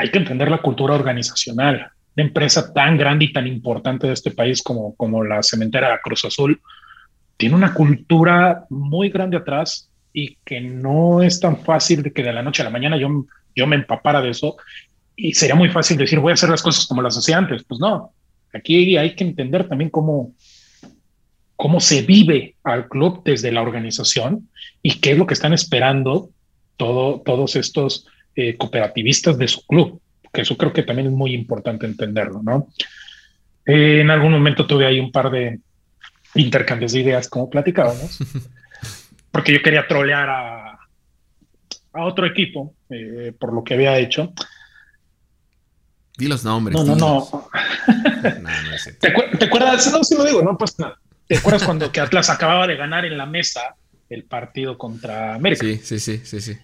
hay que entender la cultura organizacional. de empresa tan grande y tan importante de este país como, como la cementera Cruz Azul tiene una cultura muy grande atrás y que no es tan fácil de que de la noche a la mañana yo, yo me empapara de eso y sería muy fácil decir voy a hacer las cosas como las hacía antes. Pues no, aquí hay que entender también cómo, cómo se vive al club desde la organización y qué es lo que están esperando todo, todos estos eh, cooperativistas de su club, que eso creo que también es muy importante entenderlo, ¿no? Eh, en algún momento tuve ahí un par de, intercambios de ideas como platicábamos, porque yo quería trolear a, a otro equipo eh, por lo que había hecho. Di los nombres. No, no, no. ¿Te, acuerdas? No, si lo digo, no pues ¿Te acuerdas cuando que Atlas acababa de ganar en la mesa el partido contra América? Sí, sí, sí, sí, sí.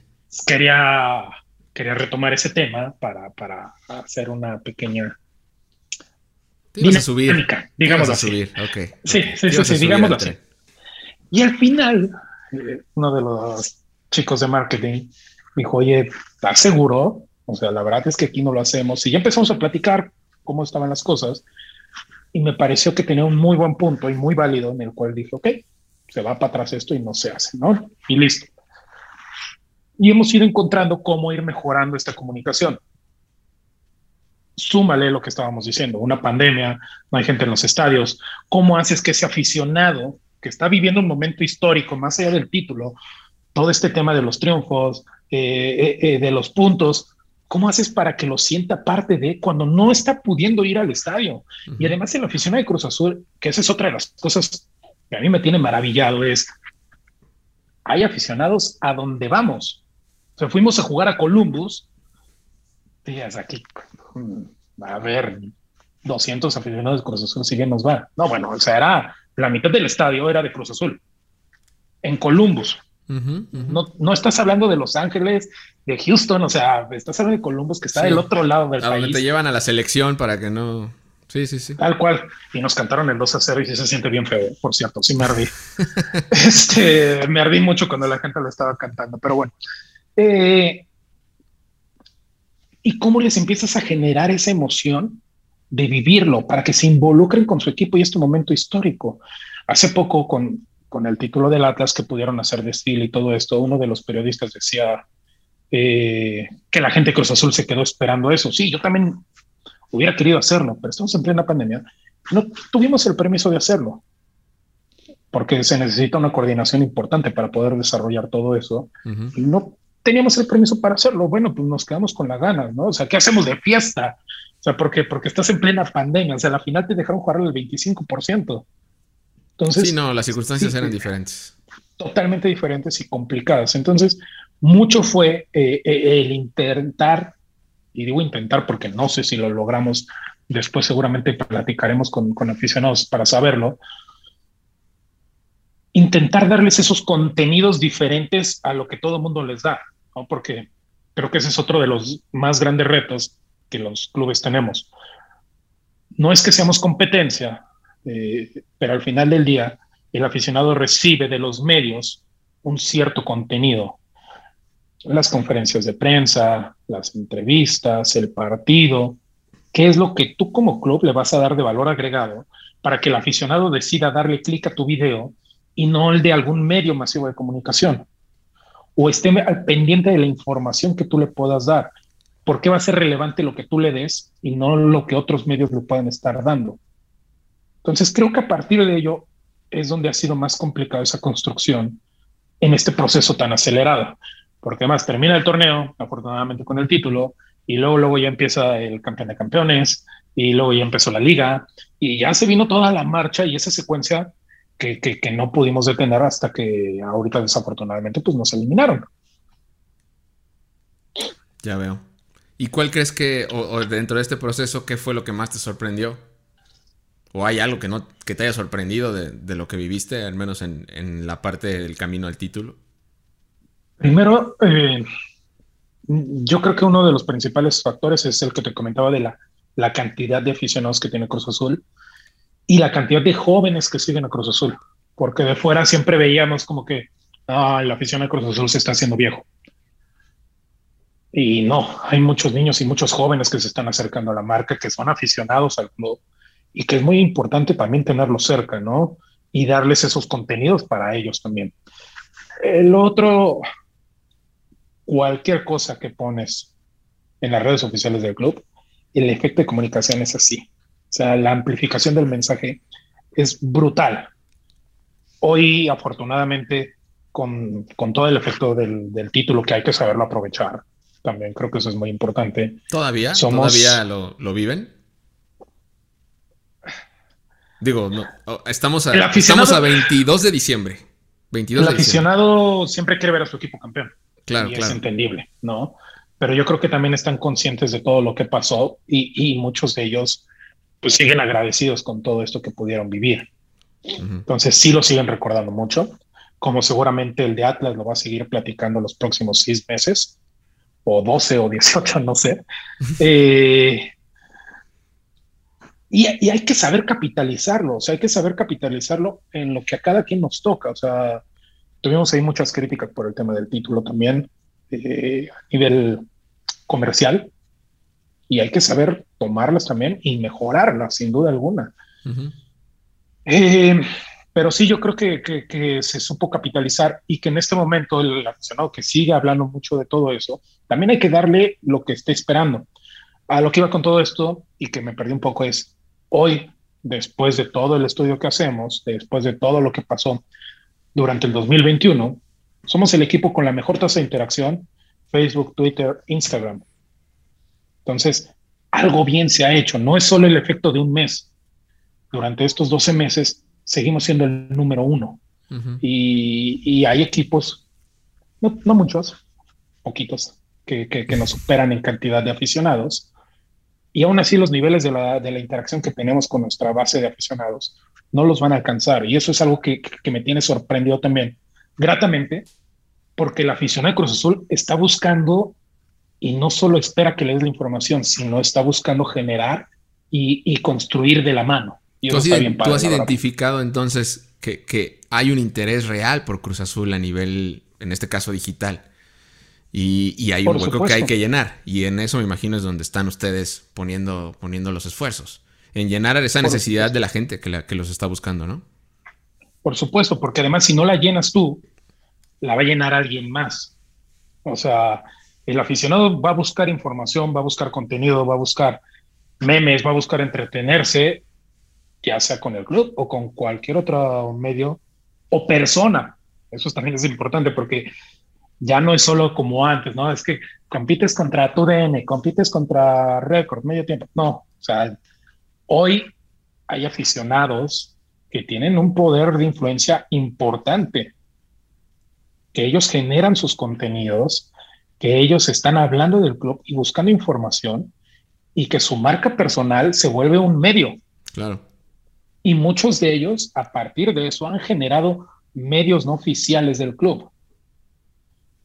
Quería, quería retomar ese tema para, para hacer una pequeña Ibas a subir. Digamos a subir, ok. Sí, sí, sí, sí digámoslo así. Y al final, eh, uno de los chicos de marketing dijo, oye, ¿estás seguro? O sea, la verdad es que aquí no lo hacemos. Y ya empezamos a platicar cómo estaban las cosas. Y me pareció que tenía un muy buen punto y muy válido en el cual dije, ok, se va para atrás esto y no se hace, ¿no? Y listo. Y hemos ido encontrando cómo ir mejorando esta comunicación súmale lo que estábamos diciendo, una pandemia, no hay gente en los estadios, ¿cómo haces que ese aficionado que está viviendo un momento histórico, más allá del título, todo este tema de los triunfos, eh, eh, eh, de los puntos, ¿cómo haces para que lo sienta parte de cuando no está pudiendo ir al estadio? Y además el aficionado de Cruz Azul, que esa es otra de las cosas que a mí me tiene maravillado, es, hay aficionados a donde vamos. O sea, fuimos a jugar a Columbus, días aquí va a haber 200 aficionados de Cruz Azul, si bien nos va. No, bueno, o sea, era la mitad del estadio era de Cruz Azul. En Columbus. No, no estás hablando de Los Ángeles, de Houston, o sea, estás hablando de Columbus que está del otro lado del a país. Donde te llevan a la selección para que no. Sí, sí, sí. Tal cual. Y nos cantaron el 2 a 0 y se siente bien feo, por cierto. Sí, me ardí. este, me ardí mucho cuando la gente lo estaba cantando, pero bueno. Eh, y cómo les empiezas a generar esa emoción de vivirlo para que se involucren con su equipo y este momento histórico. Hace poco, con, con el título del Atlas que pudieron hacer desfile y todo esto, uno de los periodistas decía eh, que la gente de Cruz Azul se quedó esperando eso. Sí, yo también hubiera querido hacerlo, pero estamos en plena pandemia. No tuvimos el permiso de hacerlo porque se necesita una coordinación importante para poder desarrollar todo eso. Y no teníamos el permiso para hacerlo. Bueno, pues nos quedamos con la gana, ¿no? O sea, ¿qué hacemos de fiesta? O sea, porque, porque estás en plena pandemia. O sea, al final te dejaron jugar el 25%. Entonces. Sí, no, las circunstancias eran diferentes. Totalmente diferentes y complicadas. Entonces, mucho fue eh, eh, el intentar, y digo intentar porque no sé si lo logramos, después seguramente platicaremos con, con aficionados para saberlo, intentar darles esos contenidos diferentes a lo que todo el mundo les da porque creo que ese es otro de los más grandes retos que los clubes tenemos. No es que seamos competencia, eh, pero al final del día el aficionado recibe de los medios un cierto contenido. Las conferencias de prensa, las entrevistas, el partido. ¿Qué es lo que tú como club le vas a dar de valor agregado para que el aficionado decida darle clic a tu video y no el de algún medio masivo de comunicación? o esté al pendiente de la información que tú le puedas dar. ¿Por qué va a ser relevante lo que tú le des y no lo que otros medios le puedan estar dando? Entonces, creo que a partir de ello es donde ha sido más complicado esa construcción en este proceso tan acelerado. Porque además termina el torneo, afortunadamente con el título, y luego, luego ya empieza el campeón de campeones, y luego ya empezó la liga, Y ya se vino toda la marcha y esa secuencia que, que, no pudimos detener hasta que ahorita desafortunadamente pues nos eliminaron. Ya veo. ¿Y cuál crees que, o, dentro de este proceso, qué fue lo que más te sorprendió? ¿O hay algo que, no, que te haya sorprendido de, lo que viviste, al menos en, la parte del camino al título? Primero, eh, yo creo que uno de los principales factores es el que te comentaba de la, la cantidad de aficionados que tiene Cruz Azul y la cantidad de jóvenes que siguen a Cruz Azul, porque de fuera siempre veíamos como que ah, la afición a Cruz Azul se está haciendo viejo. Y no, hay muchos niños y muchos jóvenes que se están acercando a la marca, que son aficionados al club y que es muy importante también tenerlos cerca, ¿no? Y darles esos contenidos para ellos también. El otro, cualquier cosa que pones en las redes oficiales del club, el efecto de comunicación es así. O sea, la amplificación del mensaje es brutal. Hoy, afortunadamente, con, con todo el efecto del, del, título que hay que saberlo aprovechar, también creo que eso es muy importante. ¿Todavía? ¿Todavía lo, lo viven? Digo, no, estamos, a, estamos a 22 de diciembre. 22 el aficionado siempre quiere ver a su equipo campeón. Claro, y Es entendible, ¿no? Pero yo creo que también están conscientes de todo lo que pasó y, y muchos de ellos pues siguen agradecidos con todo esto que pudieron vivir. Entonces sí lo siguen recordando mucho, como seguramente el de Atlas lo va a seguir platicando los próximos seis meses, o 12 o 18, no sé. eh, y, y, hay que saber capitalizarlo, o sea, hay que saber capitalizarlo en lo que a cada quien nos toca. O sea, tuvimos ahí muchas críticas por el tema del título también eh, a nivel comercial, y hay que saber tomarlas también y mejorarlas, sin duda alguna. Eh, pero sí, yo creo que, se supo capitalizar y que en este momento el aficionado que sigue hablando mucho de todo eso, también hay que darle lo que esté esperando. A lo que iba con todo esto y que me perdí un poco es, hoy, después de todo el estudio que hacemos, después de todo lo que pasó durante el 2021, somos el equipo con la mejor tasa de interacción, Facebook, Twitter, Instagram. Entonces, algo bien se ha hecho, no es solo el efecto de un mes. Durante estos 12 meses seguimos siendo el número uno. y, hay equipos, no, muchos, poquitos, que, que, nos superan en cantidad de aficionados. Y aún así los niveles de la, de la, interacción que tenemos con nuestra base de aficionados no los van a alcanzar. Y eso es algo que, que me tiene sorprendido también, gratamente, porque la afición de Cruz Azul está buscando y no solo espera que le des la información, sino está buscando generar y, construir de la mano. Y ¿Tú, has, ¿tú has identificado entonces que, que, hay un interés real por Cruz Azul a nivel, en este caso, digital. Y, y hay un hueco que hay que llenar. Y en eso me imagino es donde están ustedes poniendo, poniendo los esfuerzos. En llenar esa necesidad de la gente que, la, que los está buscando, ¿no? Por supuesto, porque además si no la llenas tú, la va a llenar alguien más. O sea, el aficionado va a buscar información, va a buscar contenido, va a buscar memes, va a buscar entretenerse, ya sea con el club o con cualquier otro medio o persona. Eso también es importante porque ya no es solo como antes, ¿no? Es que compites contra tu DN, compites contra Record, medio tiempo. No, o sea, hoy hay aficionados que tienen un poder de influencia importante, que ellos generan sus contenidos, que ellos están hablando del club y buscando información y que su marca personal se vuelve un medio. Claro. Y muchos de ellos, a partir de eso, han generado medios no oficiales del club.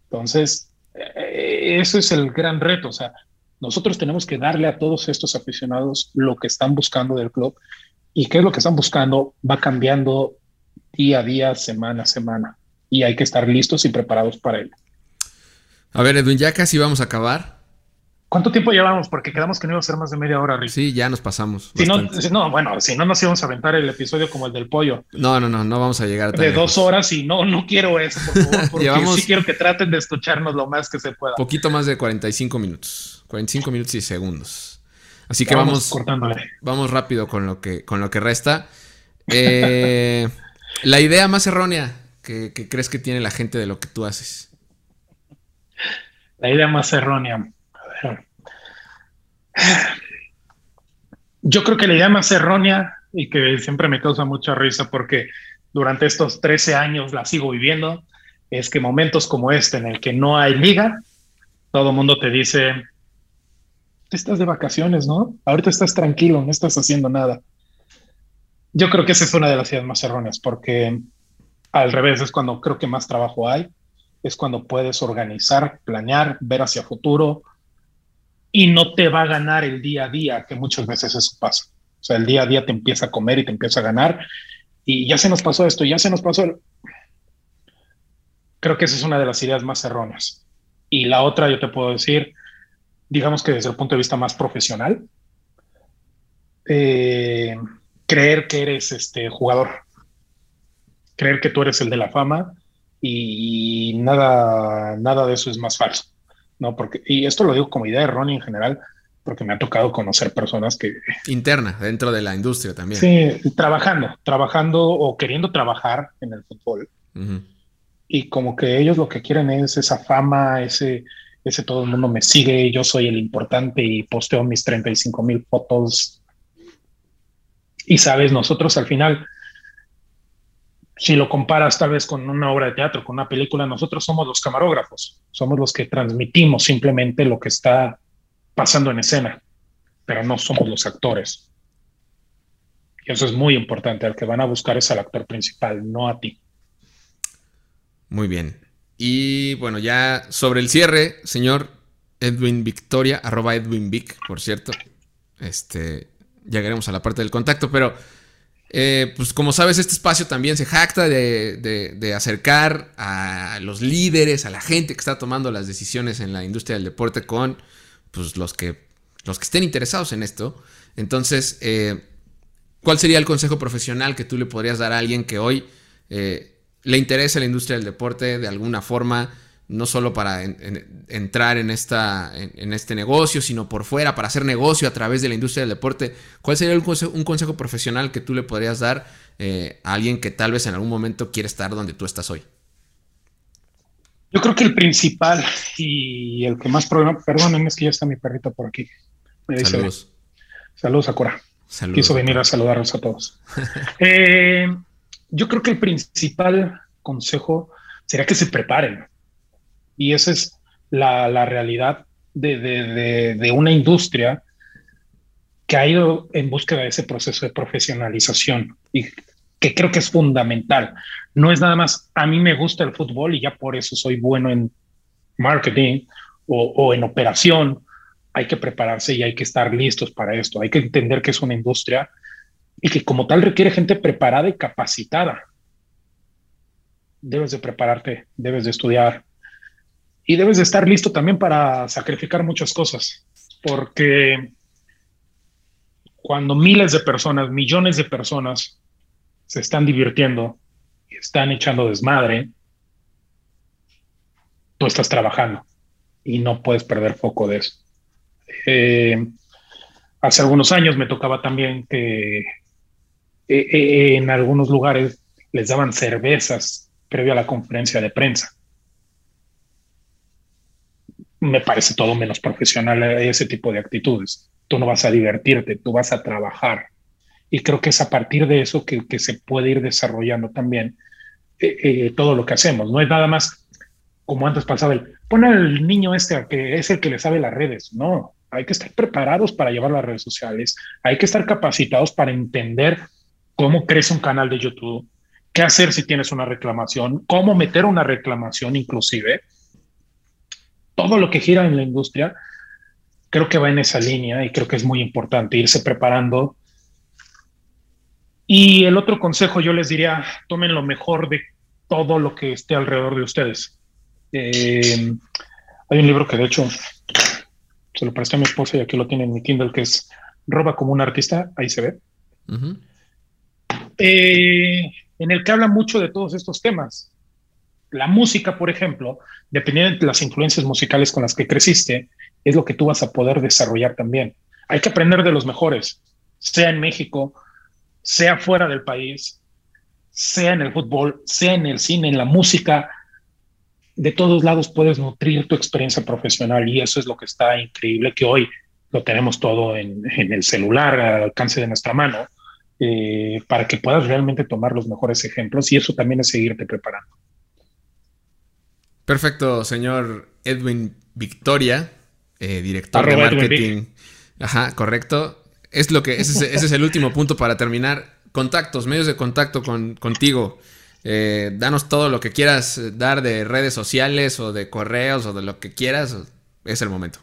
Entonces, eh, eso es el gran reto. O sea, nosotros tenemos que darle a todos estos aficionados lo que están buscando del club y qué es lo que están buscando va cambiando día a día, semana a semana. Y hay que estar listos y preparados para ello. A ver, Edwin, ya casi vamos a acabar. ¿Cuánto tiempo llevamos? Porque quedamos que no iba a ser más de media hora, Rick. Sí, ya nos pasamos. Si no, bueno, si no nos íbamos a aventar el episodio como el del pollo. No, no, no, no vamos a llegar a De dos horas y no, no quiero eso, por favor, porque sí quiero que traten de escucharnos lo más que se pueda. Poquito más de 45 minutos. 45 minutos y segundos. Así que vamos, cortándole. Vamos rápido con lo que, con lo que resta. Eh, la idea más errónea que crees que tiene la gente de lo que tú haces. La idea más errónea. Yo creo que la idea más errónea y que siempre me causa mucha risa porque durante estos 13 años la sigo viviendo, es que momentos como este en el que no hay liga, todo el mundo te dice, estás de vacaciones, ¿no? Ahorita estás tranquilo, no estás haciendo nada. Yo creo que esa es una de las ideas más erróneas, porque al revés es cuando creo que más trabajo hay, es cuando puedes organizar, planear, ver hacia futuro y no te va a ganar el día a día, que muchas veces eso pasa. O sea, el día a día te empieza a comer y te empieza a ganar y ya se nos pasó esto, ya se nos pasó. Creo que esa es una de las ideas más erróneas. Y la otra, yo te puedo decir, digamos que desde el punto de vista más profesional, eh, creer que eres este jugador, creer que tú eres el de la fama y nada, nada de eso es más falso, ¿no? Porque, y esto lo digo como idea errónea en general, porque me ha tocado conocer personas que... Interna, dentro de la industria también. Sí, trabajando, trabajando o queriendo trabajar en el fútbol. Y como que ellos lo que quieren es esa fama, ese, ese todo el mundo me sigue, yo soy el importante y posteo mis 35 mil fotos. Y sabes, nosotros al final, si lo comparas tal vez con una obra de teatro, con una película, nosotros somos los camarógrafos, somos los que transmitimos simplemente lo que está pasando en escena, pero no somos los actores. Y eso es muy importante. Al que van a buscar es al actor principal, no a ti. Muy bien. Y bueno, ya sobre el cierre, señor Edwin Victoria, arroba Edwin Vic, por cierto. Este, llegaremos a la parte del contacto, pero eh, pues como sabes, este espacio también se jacta de, de, acercar a los líderes, a la gente que está tomando las decisiones en la industria del deporte con pues, los, que, los que estén interesados en esto. Entonces, eh, ¿cuál sería el consejo profesional que tú le podrías dar a alguien que hoy eh, le interesa la industria del deporte de alguna forma? No solo para entrar en, esta, en, este negocio, sino por fuera, para hacer negocio a través de la industria del deporte. ¿Cuál sería un consejo, profesional que tú le podrías dar eh, a alguien que tal vez en algún momento quiere estar donde tú estás hoy? Yo creo que el principal y el que más problema, perdonen, es que ya está mi perrito por aquí. Saludos. Saludos, Sakura. Saludos, Quiso venir a saludarnos a todos. Eh, yo creo que el principal consejo sería que se preparen. Y esa es la, realidad de, una industria que ha ido en búsqueda de ese proceso de profesionalización y que creo que es fundamental. No es nada más, a mí me gusta el fútbol y ya por eso soy bueno en marketing o, en operación. Hay que prepararse y hay que estar listos para esto. Hay que entender que es una industria y que como tal requiere gente preparada y capacitada. Debes de prepararte, debes de estudiar y debes de estar listo también para sacrificar muchas cosas, porque cuando miles de personas, millones de personas se están divirtiendo y están echando desmadre, tú estás trabajando y no puedes perder foco de eso. Eh, hace algunos años me tocaba también que eh, eh, en algunos lugares les daban cervezas previo a la conferencia de prensa. Me parece todo menos profesional ese tipo de actitudes. Tú no vas a divertirte, tú vas a trabajar y creo que es a partir de eso que, se puede ir desarrollando también eh, eh, todo lo que hacemos. No es nada más como antes pasaba el, pon al niño este que es el que le sabe las redes. No, hay que estar preparados para llevar las redes sociales. Hay que estar capacitados para entender cómo crece un canal de YouTube, qué hacer si tienes una reclamación, cómo meter una reclamación inclusive. Todo lo que gira en la industria creo que va en esa línea y creo que es muy importante irse preparando y el otro consejo yo les diría, tomen lo mejor de todo lo que esté alrededor de ustedes. Eh, hay un libro que de hecho se lo presté a mi esposa y aquí lo tiene en mi Kindle, que es Roba como un artista, ahí se ve. Eh, en el que habla mucho de todos estos temas. La música, por ejemplo, dependiendo de las influencias musicales con las que creciste, es lo que tú vas a poder desarrollar también. Hay que aprender de los mejores, sea en México, sea fuera del país, sea en el fútbol, sea en el cine, en la música, de todos lados puedes nutrir tu experiencia profesional y eso es lo que está increíble que hoy lo tenemos todo en, el celular al alcance de nuestra mano. eh, para que puedas realmente tomar los mejores ejemplos y eso también es seguirte preparando. Perfecto, señor Edwin Victoria, eh, director de marketing. Ajá, correcto. Es lo que, ese, es, el último punto para terminar. Contactos, medios de contacto con, contigo. Eh, danos todo lo que quieras dar de redes sociales o de correos o de lo que quieras. Es el momento.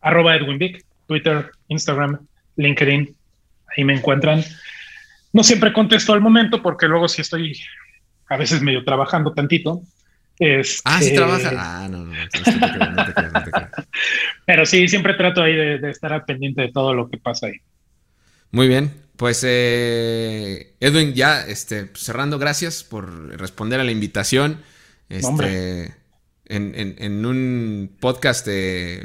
Arroba Edwin Vic, Twitter, Instagram, LinkedIn. Ahí me encuentran. No siempre contesto al momento porque luego si estoy a veces medio trabajando tantito. Ah, sí trabaja. Ah, no, no, Pero sí, siempre trato ahí de, estar al pendiente de todo lo que pasa ahí. Muy bien. Pues eh, Edwin, ya este, cerrando, gracias por responder a la invitación. Este, en, en, un podcast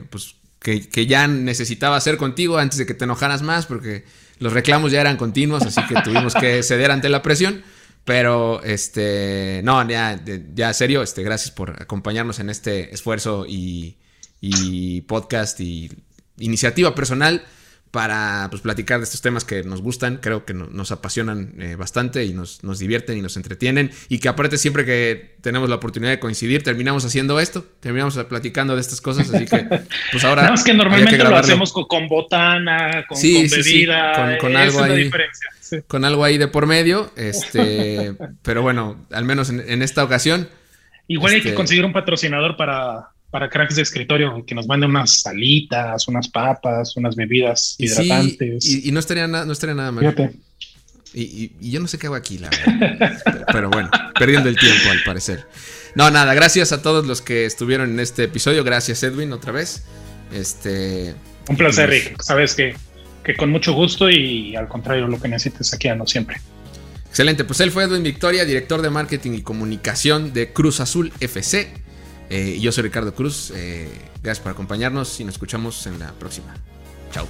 pues, que, que, ya necesitaba hacer contigo antes de que te enojaras más, porque los reclamos ya eran continuos, así que tuvimos que ceder ante la presión. Pero, este, no, ya, ya serio, este, gracias por acompañarnos en este esfuerzo y, y podcast y iniciativa personal para pues, platicar de estos temas que nos gustan, creo que nos apasionan eh, bastante y nos, nos, divierten y nos entretienen y que aparte siempre que tenemos la oportunidad de coincidir terminamos haciendo esto, terminamos platicando de estas cosas, así que pues ahora... es que normalmente lo hacemos con, botana, con, bebida, con, algo ahí, con algo ahí de por medio, este, pero bueno, al menos en, esta ocasión... Igual hay que este conseguir un patrocinador para, para cracks de escritorio, que nos manden unas salitas, unas papas, unas bebidas hidratantes. y, no estaría, no estaría nada mal. Y, yo no sé qué hago aquí, la verdad. pero bueno, perdiendo el tiempo al parecer. No, nada, gracias a todos los que estuvieron en este episodio. Gracias, Edwin, otra vez. Este. Un placer, Rick. Sabes que, que con mucho gusto y al contrario, lo que necesites aquí, no siempre. Excelente, pues él fue Edwin Victoria, director de marketing y comunicación de Cruz Azul FC. Eh, yo soy Ricardo Cruz. Eh, gracias por acompañarnos y nos escuchamos en la próxima. Chao.